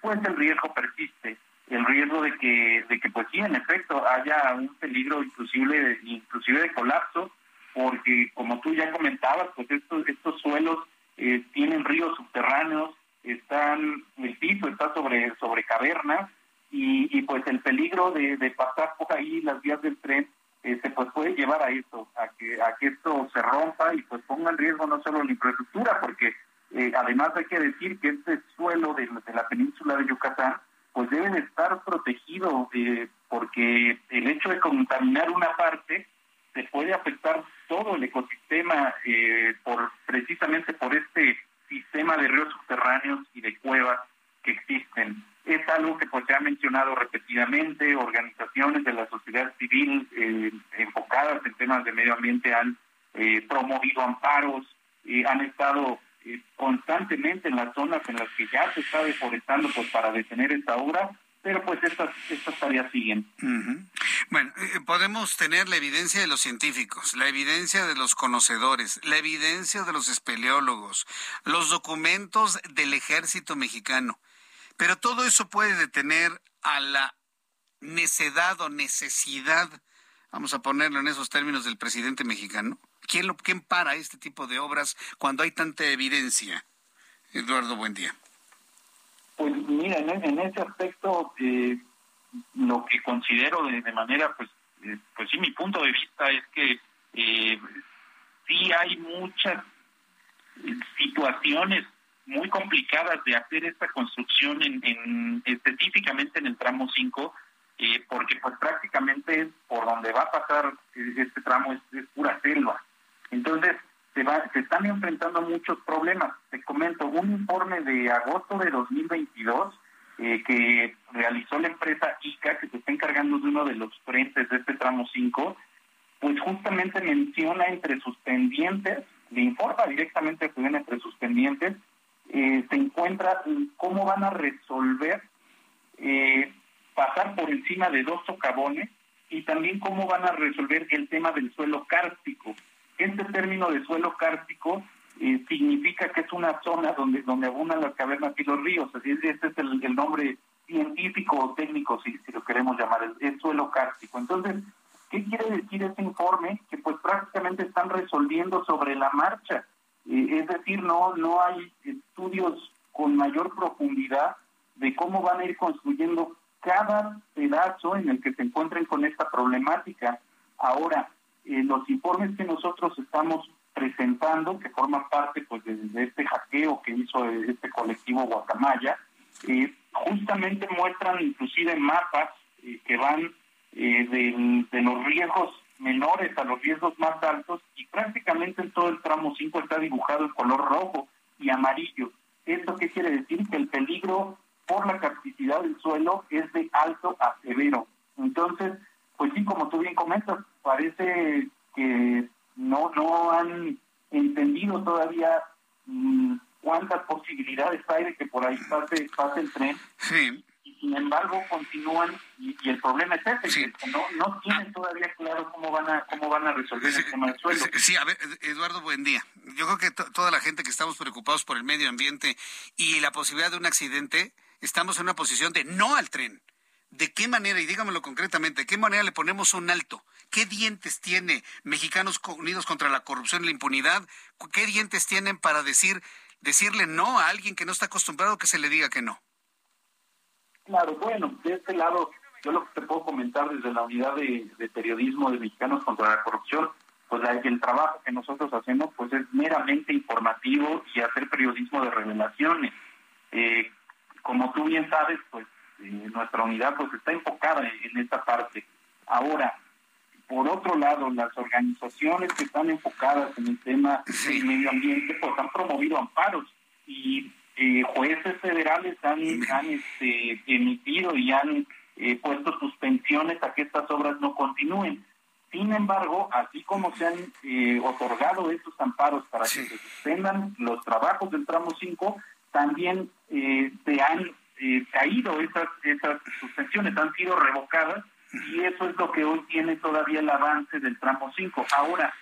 pues el riesgo persiste, el riesgo de que, de que pues sí, en efecto, haya un peligro inclusive, inclusive de colapso, porque como tú ya comentabas, pues estos, estos suelos eh, tienen ríos subterráneos, están, el piso está sobre, sobre cavernas, y, y pues el peligro de, pasar por ahí las vías del tren este, pues puede llevar a esto, a que, a que esto se rompa y pues ponga en riesgo no solo la infraestructura, porque eh, además hay que decir que este suelo de, la península de Yucatán pues debe de estar protegido eh, porque el hecho de contaminar una parte se puede afectar todo el ecosistema eh, por precisamente por este sistema de ríos subterráneos y de cuevas que existen. Es algo que pues se ha mencionado repetidamente, organizaciones de la sociedad civil eh, enfocadas en temas de medio ambiente han eh, promovido amparos, y han estado eh, constantemente en las zonas en las que ya se está deforestando pues para detener esta obra, pero pues estas, estas tareas siguen. Bueno, podemos tener la evidencia de los científicos, la evidencia de los conocedores, la evidencia de los espeleólogos, los documentos del ejército mexicano. Pero todo eso puede detener a la necedad o necesidad, vamos a ponerlo en esos términos del presidente mexicano. ¿Quién, quién para este tipo de obras cuando hay tanta evidencia? Eduardo, buen día. Pues mira, en, ese aspecto, eh, lo que considero de, manera, pues, eh, pues sí, mi punto de vista es que eh, sí hay muchas situaciones muy complicadas de hacer esta construcción en, específicamente en el tramo 5, eh, porque pues prácticamente por donde va a pasar este tramo es, pura selva. Entonces, se, va, se están enfrentando muchos problemas. Te comento, un informe de agosto de 2022 eh, que realizó la empresa ICA, que se está encargando de uno de los frentes de este tramo 5, pues justamente menciona entre sus pendientes, le informa directamente que entre sus pendientes, eh, se encuentra cómo van a resolver eh, pasar por encima de dos socavones y también cómo van a resolver el tema del suelo kárstico. Este término de suelo kárstico eh, significa que es una zona donde donde abundan las cavernas y los ríos. Así es, este es el, nombre científico o técnico, si, lo queremos llamar, es suelo kárstico. Entonces, ¿qué quiere decir este informe? Que pues prácticamente están resolviendo sobre la marcha es decir, no, no hay estudios con mayor profundidad de cómo van a ir construyendo cada pedazo en el que se encuentren con esta problemática. Ahora, eh, los informes que nosotros estamos presentando, que forman parte pues de, este hackeo que hizo este colectivo Guacamaya, eh, justamente muestran inclusive mapas eh, que van de, de los riesgos menores a los riesgos más altos y prácticamente en todo el tramo 5 está dibujado en color rojo y amarillo. ¿Esto qué quiere decir? Que el peligro por la capacidad del suelo es de alto a severo. Entonces, pues sí, como tú bien comentas, parece que no, no han entendido todavía mm, cuántas posibilidades hay de que por ahí pase, pase el tren. Sí sin embargo continúan y, el problema es ese, que no, no tienen todavía claro cómo van a cómo van a resolver el tema del suelo. Sí, a ver, Eduardo, buen día. Yo creo que toda la gente que estamos preocupados por el medio ambiente y la posibilidad de un accidente, estamos en una posición de no al tren. ¿De qué manera, y dígamelo concretamente, de qué manera le ponemos un alto? ¿Qué dientes tiene Mexicanos Unidos contra la Corrupción y la Impunidad? ¿Qué dientes tienen para decir decirle no a alguien que no está acostumbrado que se le diga que no? Claro, bueno, de este lado, yo lo que te puedo comentar desde la unidad de, periodismo de Mexicanos contra la Corrupción, pues el trabajo que nosotros hacemos pues es meramente informativo y hacer periodismo de revelaciones. Eh, como tú bien sabes, pues eh, nuestra unidad pues está enfocada en, esta parte. Ahora, por otro lado, las organizaciones que están enfocadas en el tema del medio ambiente pues han promovido amparos y eh, jueces federales han, este, emitido y han eh, puesto suspensiones a que estas obras no continúen. Sin embargo, así como se han eh, otorgado estos amparos para que se suspendan los trabajos del tramo 5, también se han caído esas, esas suspensiones, han sido revocadas y eso es lo que hoy tiene todavía el avance del tramo 5. Ahora,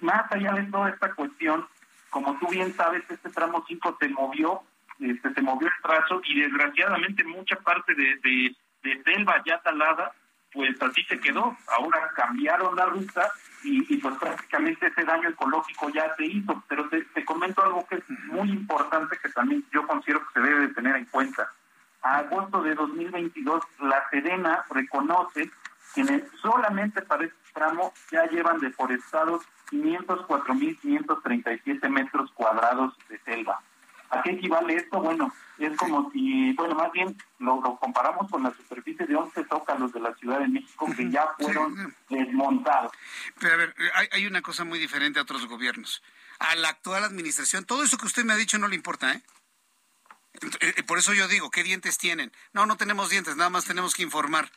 más allá de toda esta cuestión, como tú bien sabes, este tramo 5 se movió este, se movió el trazo y desgraciadamente mucha parte de, de, de selva ya talada, pues así se quedó. Ahora cambiaron la ruta y, pues prácticamente ese daño ecológico ya se hizo. Pero te, comento algo que es muy importante que también yo considero que se debe de tener en cuenta. A agosto de 2022, la Sedena reconoce que solamente para este tramo ya llevan deforestados 504.537 metros cuadrados de selva. ¿A qué equivale esto? Bueno, es como si, bueno, más bien lo, comparamos con la superficie de 11 zócalos de la Ciudad de México que ya fueron desmontados. Pero a ver, hay, hay una cosa muy diferente a otros gobiernos. A la actual administración, todo eso que usted me ha dicho no le importa, ¿eh? eh por eso yo digo, ¿qué dientes tienen? No, no tenemos dientes, nada más tenemos que informar.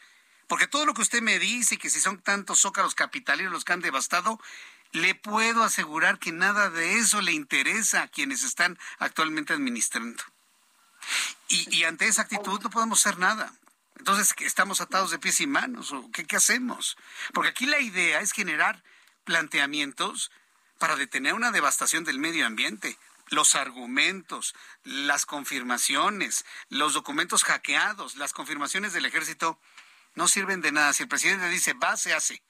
Porque todo lo que usted me dice, que si son tantos zócalos capitalinos los que han devastado, le puedo asegurar que nada de eso le interesa a quienes están actualmente administrando. Y, ante esa actitud no podemos hacer nada. Entonces, ¿estamos atados de pies y manos? ¿O qué, qué hacemos? Porque aquí la idea es generar planteamientos para detener una devastación del medio ambiente. Los argumentos, las confirmaciones, los documentos hackeados, las confirmaciones del ejército no sirven de nada. Si el presidente dice va, se hace.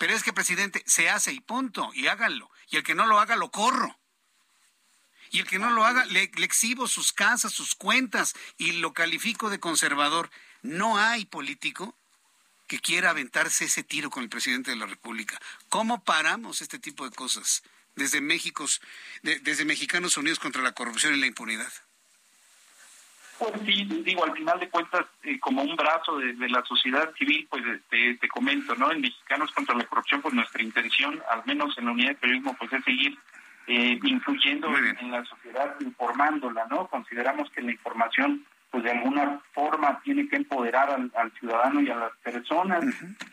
Pero es que, presidente, se hace y punto, y háganlo. Y el que no lo haga, lo corro. Y el que no lo haga, le, exhibo sus casas, sus cuentas y lo califico de conservador. No hay político que quiera aventarse ese tiro con el presidente de la República. ¿Cómo paramos este tipo de cosas desde México, desde Mexicanos Unidos contra la Corrupción y la Impunidad? Pues sí, digo, al final de cuentas, eh, como un brazo de, la sociedad civil, pues te, te, comento, ¿no? En Mexicanos contra la Corrupción, pues nuestra intención, al menos en la unidad de periodismo, pues es seguir eh, influyendo en la sociedad, informándola, ¿no? Consideramos que la información pues de alguna forma tiene que empoderar al, ciudadano y a las personas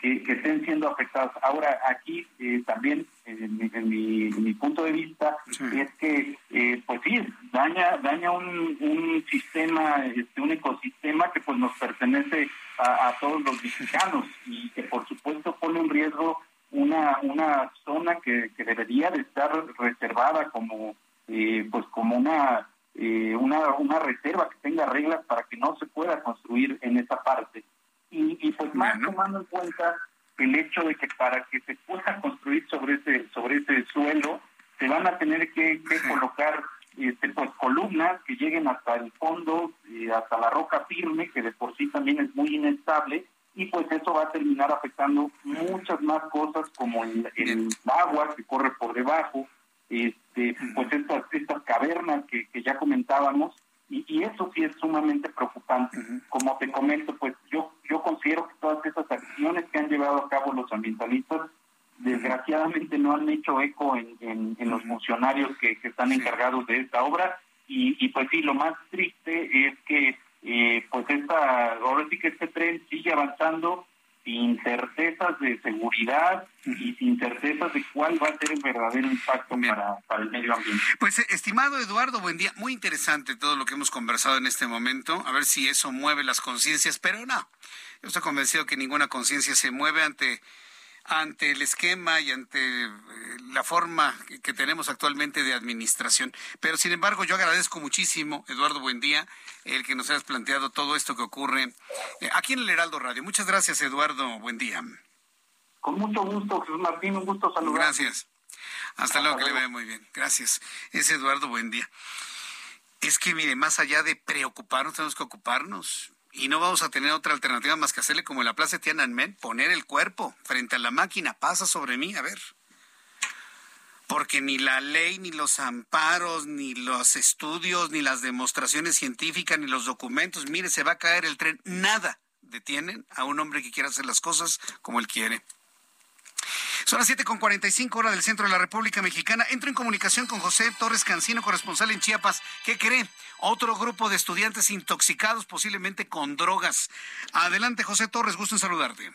que, estén siendo afectadas. Ahora, aquí eh, también, en, mi, punto de vista, es que, eh, pues sí, daña daña un, un sistema, este, un ecosistema que pues nos pertenece a, todos los mexicanos y que por supuesto pone en riesgo una, una zona que, que debería de estar reservada como, eh, pues como una eh, una, una reserva que tenga reglas para que no se pueda construir en esa parte. Y, y pues más tomando en cuenta el hecho de que para que se pueda construir sobre ese, sobre ese suelo, se van a tener que, colocar este, pues columnas que lleguen hasta el fondo, eh, hasta la roca firme, que de por sí también es muy inestable, y pues eso va a terminar afectando muchas más cosas como el, el agua que corre por debajo, este, pues estas, estas cavernas que, que ya comentábamos, y, y, eso sí es sumamente preocupante. Como te comento, pues yo, yo considero que todas esas acciones que han llevado a cabo los ambientalistas, desgraciadamente no han hecho eco en, en, los funcionarios que, que, están encargados de esta obra, y, y pues sí, lo más triste es que eh, pues esta, ahora sí que este tren sigue avanzando sin certezas de seguridad y sin certezas de cuál va a ser el verdadero impacto para, el medio ambiente. Pues, estimado Eduardo, buen día. Muy interesante todo lo que hemos conversado en este momento. A ver si eso mueve las conciencias, pero no. Yo estoy convencido que ninguna conciencia se mueve ante ante el esquema y ante eh, la forma que tenemos actualmente de administración. Pero sin embargo, yo agradezco muchísimo, Eduardo Buendía, el que nos hayas planteado todo esto que ocurre eh, aquí en el Heraldo Radio. Muchas gracias, Eduardo Buendía. Con mucho gusto, Jesús Martín, un gusto saludar. Gracias. Hasta, luego, que le vaya muy bien. Gracias. Es Eduardo Buendía. Es que, mire, más allá de preocuparnos, tenemos que ocuparnos y no vamos a tener otra alternativa más que hacerle como en la Plaza Tiananmen, poner el cuerpo frente a la máquina, pasa sobre mí, a ver. Porque ni la ley, ni los amparos, ni los estudios, ni las demostraciones científicas, ni los documentos, mire, se va a caer el tren, nada detienen a un hombre que quiere hacer las cosas como él quiere. Son las 7.45 horas del centro de la República Mexicana. Entro en comunicación con José Torres Cancino, corresponsal en Chiapas. ¿Qué cree? Otro grupo de estudiantes intoxicados, posiblemente con drogas. Adelante, José Torres, gusto en saludarte.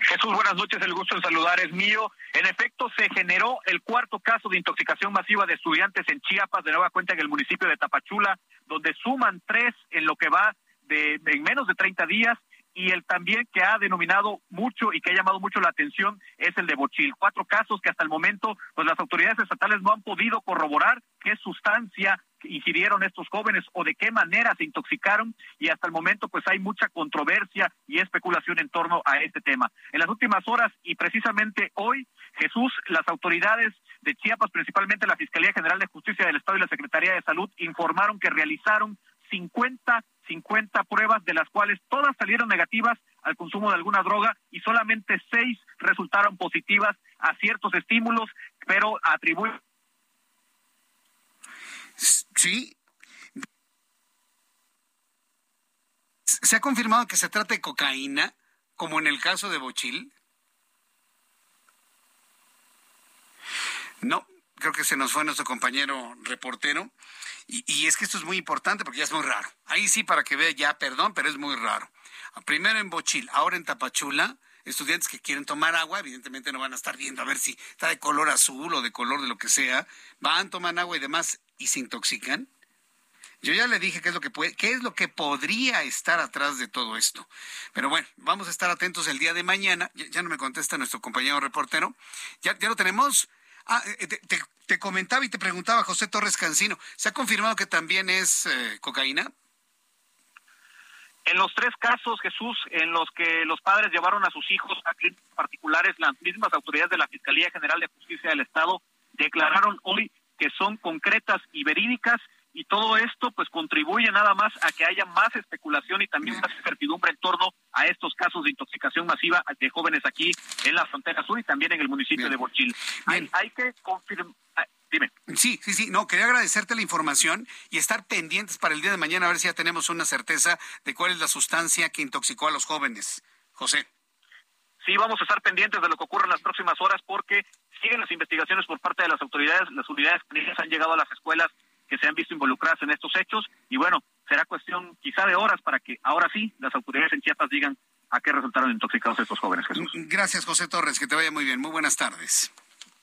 Jesús, buenas noches, el gusto en saludar es mío. En efecto, se generó el cuarto caso de intoxicación masiva de estudiantes en Chiapas, de nueva cuenta en el municipio de Tapachula, donde suman tres en lo que va de, en menos de 30 días y el también que ha denominado mucho y que ha llamado mucho la atención es el de Bochil. Cuatro casos que hasta el momento pues las autoridades estatales no han podido corroborar qué sustancia ingirieron estos jóvenes o de qué manera se intoxicaron y hasta el momento pues hay mucha controversia y especulación en torno a este tema. En las últimas horas y precisamente hoy, Jesús, las autoridades de Chiapas, principalmente la Fiscalía General de Justicia del Estado y la Secretaría de Salud, informaron que realizaron 50, 50 pruebas, de las cuales todas salieron negativas al consumo de alguna droga y solamente seis resultaron positivas a ciertos estímulos, pero atribuyen. Sí. ¿Se ha confirmado que se trata de cocaína, como en el caso de Bochil? No, creo que se nos fue nuestro compañero reportero. Y, es que esto es muy importante porque ya es muy raro. Ahí sí, para que vea ya, perdón, pero es muy raro. Primero en Bochil, ahora en Tapachula, estudiantes que quieren tomar agua, evidentemente no van a estar viendo a ver si está de color azul o de color de lo que sea, van, toman agua y demás y se intoxican. Yo ya le dije qué es lo que puede, qué es lo que podría estar atrás de todo esto. Pero bueno, vamos a estar atentos el día de mañana. Ya, no me contesta nuestro compañero reportero. Ya, ya lo tenemos. Ah, eh, te, comentaba y te preguntaba José Torres Cancino, ¿se ha confirmado que también es eh, cocaína? En los tres casos, Jesús, en los que los padres llevaron a sus hijos a clínicas particulares, las mismas autoridades de la Fiscalía General de Justicia del Estado declararon hoy que son concretas y verídicas y todo esto pues contribuye nada más a que haya más especulación y también más incertidumbre en torno a estos casos de intoxicación masiva de jóvenes aquí en la frontera sur y también en el municipio de Bochil. Hay, hay, que confirmar. Ah, dime. Sí, sí, sí. No, quería agradecerte la información y estar pendientes para el día de mañana a ver si ya tenemos una certeza de cuál es la sustancia que intoxicó a los jóvenes. José. Sí, vamos a estar pendientes de lo que ocurre en las próximas horas porque siguen las investigaciones por parte de las autoridades. Las unidades han llegado a las escuelas que se han visto involucradas en estos hechos y bueno, será cuestión quizá de horas para que ahora sí las autoridades en Chiapas digan a qué resultaron intoxicados estos jóvenes. Jesús. Gracias, José Torres. Que te vaya muy bien. Muy buenas tardes.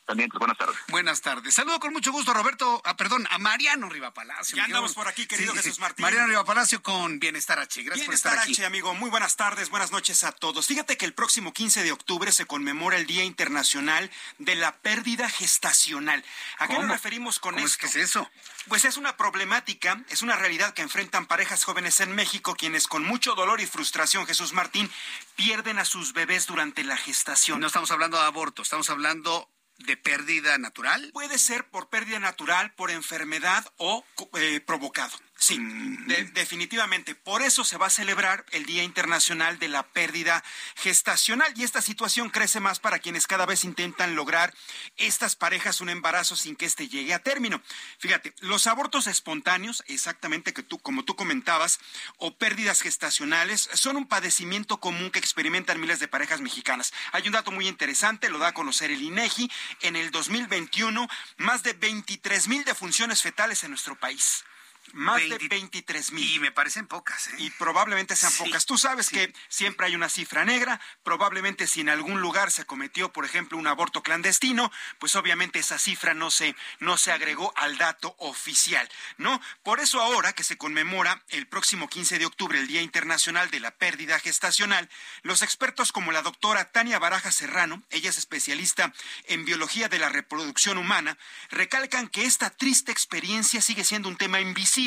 También, buenas tardes. Buenas tardes. Saludo con mucho gusto a Roberto, ah, perdón, a Mariano Rivapalacio. Ya andamos por aquí, querido Jesús Martín. Mariano Rivapalacio con Bienestar H. Gracias Bienestar por estar H, amigo. Muy buenas tardes, buenas noches a todos. Fíjate que el próximo 15 de octubre se conmemora el Día Internacional de la Pérdida Gestacional. ¿A qué nos referimos con ¿Cómo esto? Es que es eso? Pues es una problemática, es una realidad que enfrentan parejas jóvenes en México quienes con mucho dolor y frustración, Jesús Martín, pierden a sus bebés durante la gestación. No estamos hablando de aborto, estamos hablando de pérdida natural? Puede ser por pérdida natural, por enfermedad o eh, provocado. Sí, definitivamente. Por eso se va a celebrar el Día Internacional de la Pérdida Gestacional y esta situación crece más para quienes cada vez intentan lograr estas parejas un embarazo sin que éste llegue a término. Fíjate, los abortos espontáneos, exactamente que tú, como tú comentabas, o pérdidas gestacionales son un padecimiento común que experimentan miles de parejas mexicanas. Hay un dato muy interesante, lo da a conocer el INEGI. En el 2021, más de 23 mil defunciones fetales en nuestro país. Más de 23 mil. Y me parecen pocas. ¿eh? Y probablemente sean pocas. Tú sabes que siempre hay una cifra negra. Probablemente si en algún lugar se cometió, por ejemplo, un aborto clandestino, pues obviamente esa cifra no se, no se agregó al dato oficial, ¿no? Por eso ahora que se conmemora el próximo 15 de octubre el Día Internacional de la Pérdida Gestacional, los expertos como la doctora Tania Baraja Serrano, ella es especialista en biología de la reproducción humana, recalcan que esta triste experiencia sigue siendo un tema invisible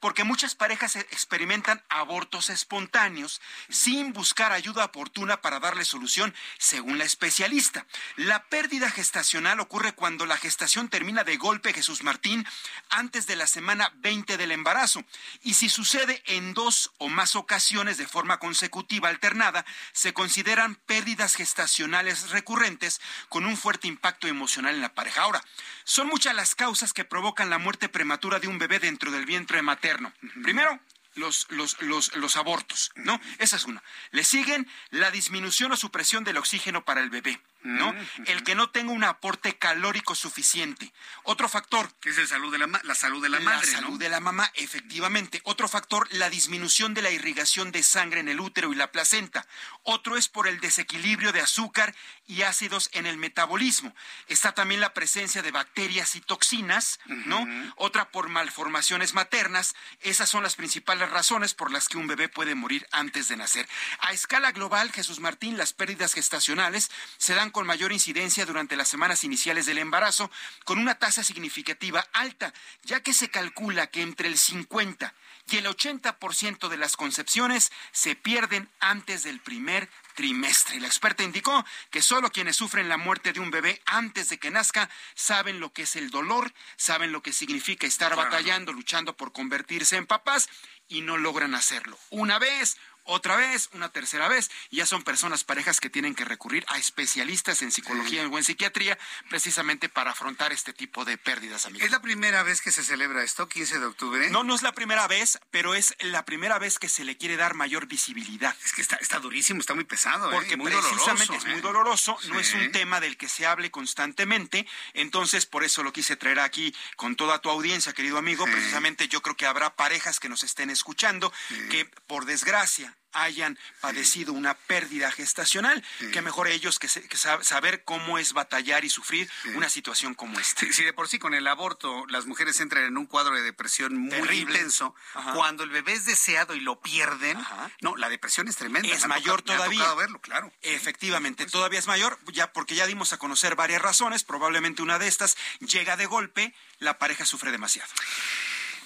porque muchas parejas e-, experimentan abortos espontáneos sin buscar ayuda oportuna para darle solución, según la especialista. La pérdida gestacional ocurre cuando la gestación termina de golpe, Jesús Martín, antes de la semana 20 del embarazo. Y si sucede en dos o más ocasiones de forma consecutiva alternada, se consideran pérdidas gestacionales recurrentes con un fuerte impacto emocional en la pareja. Ahora, son muchas las causas que provocan la muerte prematura de un bebé dentro del vientre materno. Primero, los, los, los, los, abortos, ¿no? Esa es una. Le siguen la disminución o supresión del oxígeno para el bebé. ¿No? El que no tenga un aporte calórico suficiente. Otro factor. Que es el salud de la, la salud de la madre. La salud de la mamá, efectivamente. Otro factor, la disminución de la irrigación de sangre en el útero y la placenta. Otro es por el desequilibrio de azúcar y ácidos en el metabolismo. Está también la presencia de bacterias y toxinas, ¿no? Otra por malformaciones maternas. Esas son las principales razones por las que un bebé puede morir antes de nacer. A escala global, Jesús Martín, las pérdidas gestacionales se dan con mayor incidencia durante las semanas iniciales del embarazo, con una tasa significativa alta, ya que se calcula que entre el 50 y el 80% de las concepciones se pierden antes del primer trimestre. La experta indicó que solo quienes sufren la muerte de un bebé antes de que nazca saben lo que es el dolor, saben lo que significa estar batallando, luchando por convertirse en papás y no logran hacerlo. Una vez, otra vez, una tercera vez, y ya son personas, parejas que tienen que recurrir a especialistas en psicología o en psiquiatría precisamente para afrontar este tipo de pérdidas, amigos. ¿Es la primera vez que se celebra esto, 15 de octubre? No, no es la primera vez, pero es la primera vez que se le quiere dar mayor visibilidad. Es que está, está durísimo, está muy pesado. ¿eh? Porque muy precisamente doloroso, es muy ¿eh? doloroso, no es un tema del que se hable constantemente, entonces por eso lo quise traer aquí con toda tu audiencia, querido amigo, Sí. precisamente yo creo que habrá parejas que nos estén escuchando que por desgracia hayan padecido una pérdida gestacional, que mejor ellos que, se- que sab- saber cómo es batallar y sufrir una situación como esta. Si, de por sí con el aborto las mujeres entran en un cuadro de depresión muy Terrible. intenso, Ajá. cuando el bebé es deseado y lo pierden, no, la depresión es tremenda. es mayor tocado- me ha todavía. tocado verlo, claro. Efectivamente, todavía es mayor, ya porque ya dimos a conocer varias razones, probablemente una de estas llega de golpe, la pareja sufre demasiado.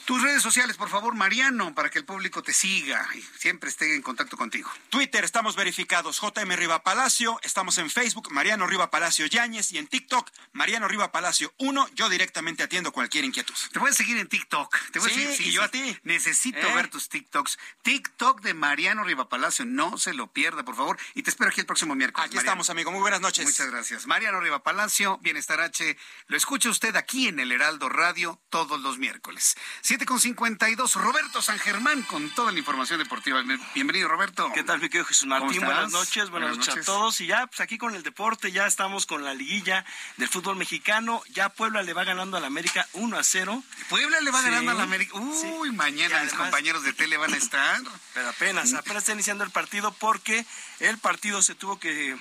Tus redes sociales, por favor, Mariano, para que el público te siga y siempre esté en contacto contigo. Twitter estamos verificados, JM Riva Palacio, estamos en Facebook, Mariano Riva Palacio Yáñez y en TikTok, Mariano Riva Palacio 1, yo directamente atiendo cualquier inquietud. Te voy a seguir en TikTok. Te voy Sí, a seguir, y yo a ti. Necesito ¿Eh? ver tus TikToks. TikTok de Mariano Riva Palacio, no se lo pierda, por favor. Y te espero aquí el próximo miércoles. Aquí Mariano. estamos, amigo, muy buenas noches. Muchas gracias. Mariano Riva Palacio, Bienestar H. Lo escucha usted aquí en el Heraldo Radio todos los miércoles. 7 con 52. Roberto San Germán con toda la información deportiva. Bienvenido, Roberto. ¿Qué tal, mi querido Jesús Martín? ¿Cómo Buenas noches, buenas, Buenas noches, noches. a todos. Y ya, pues aquí con el deporte, ya estamos con la liguilla del fútbol mexicano. Ya Puebla le va ganando al América 1 a 0. Puebla le va Sí. ganando a la América. Uy, mañana Y mis además- compañeros de tele van a estar. Pero apenas, apenas está iniciando el partido porque el partido se tuvo que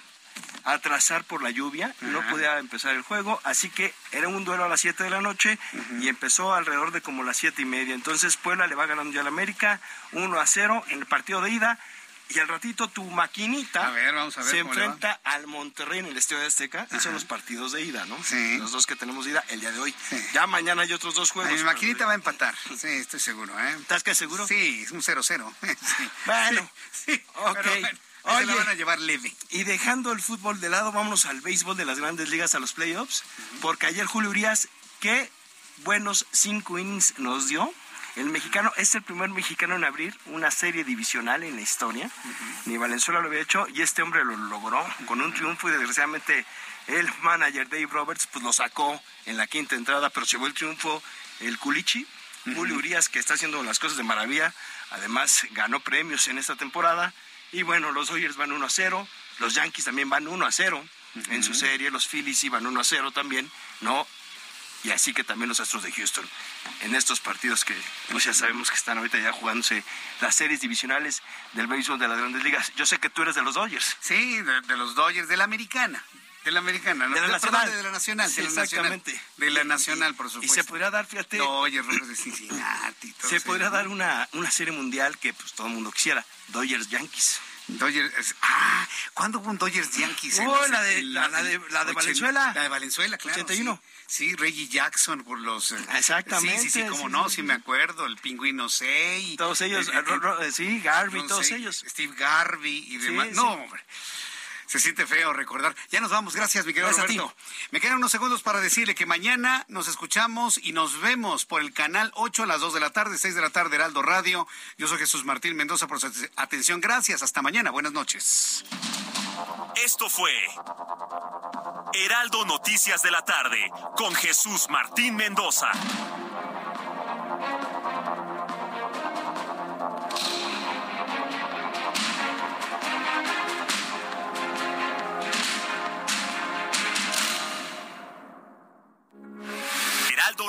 atrasar por la lluvia, no podía empezar el juego, así que era un duelo a las 7 de la noche y empezó alrededor de como las siete y media. Entonces Puebla le va ganando ya al América 1 a 0 en el partido de ida y al ratito tu maquinita ver, ver se enfrenta al Monterrey en el Estadio de Azteca. Esos son los partidos de ida, ¿no? Sí. Los dos que tenemos de ida el día de hoy. Ya mañana hay otros dos juegos. Mi maquinita va a empatar. Sí, estoy seguro, ¿eh? ¿Estás que seguro? Sí, es un 0-0. Sí. Bueno, Sí, sí, ok. pero bueno, se la Oye. van a llevar leve. Y dejando el fútbol de lado, vámonos al béisbol de las grandes ligas, a los playoffs, porque ayer Julio Urias, qué buenos cinco innings nos dio. El mexicano es el primer mexicano en abrir una serie divisional en la historia. Ni Valenzuela lo había hecho y este hombre lo logró con un triunfo y desgraciadamente el manager Dave Roberts pues lo sacó en la quinta entrada, pero llevó el triunfo el Culichi. Julio Urias que está haciendo las cosas de maravilla. Además ganó premios en esta temporada. Y bueno, los Dodgers van 1 a 0. Los Yankees también van 1 a 0 en su serie. Los Phillies iban 1 a 0 también. No. Y así que también los Astros de Houston. En estos partidos que pues ya sabemos que están ahorita ya jugándose las series divisionales del béisbol de las grandes ligas. Yo sé que tú eres de los Dodgers. Sí, de, de los Dodgers, de la americana. De la americana, ¿no? De la perdón, nacional. de la nacional. Sí, de la nacional. exactamente. De la nacional, por Y supuesto. se podría dar, fíjate, Dodgers, Rojos de Cincinnati. todo se podría dar una, una serie mundial que pues todo el mundo quisiera. Dodgers Yankees. Dodgers, ah, ¿cuándo hubo un Dodgers Yankees? Oh, la de- la- la de- la de Valenzuela. La de Valenzuela, claro. 81. Sí, sí, Reggie Jackson por los... eh, Exactamente, Sí, sí, sí, como sí, no, sí, me acuerdo. El pingüino Sey. Todos ellos, eh, eh, sí, Garvey, todos ellos. Steve Garvey y demás. No, hombre. Se siente feo recordar. Ya nos vamos. Gracias, mi querido Gracias a ti. Roberto. Me quedan unos segundos para decirle que mañana nos escuchamos y nos vemos por el canal 8 a las 2 de la tarde, 6 de la tarde, Heraldo Radio. Yo soy Jesús Martín Mendoza por su atención. Gracias. Hasta mañana. Buenas noches. Esto fue Heraldo Noticias de la tarde con Jesús Martín Mendoza.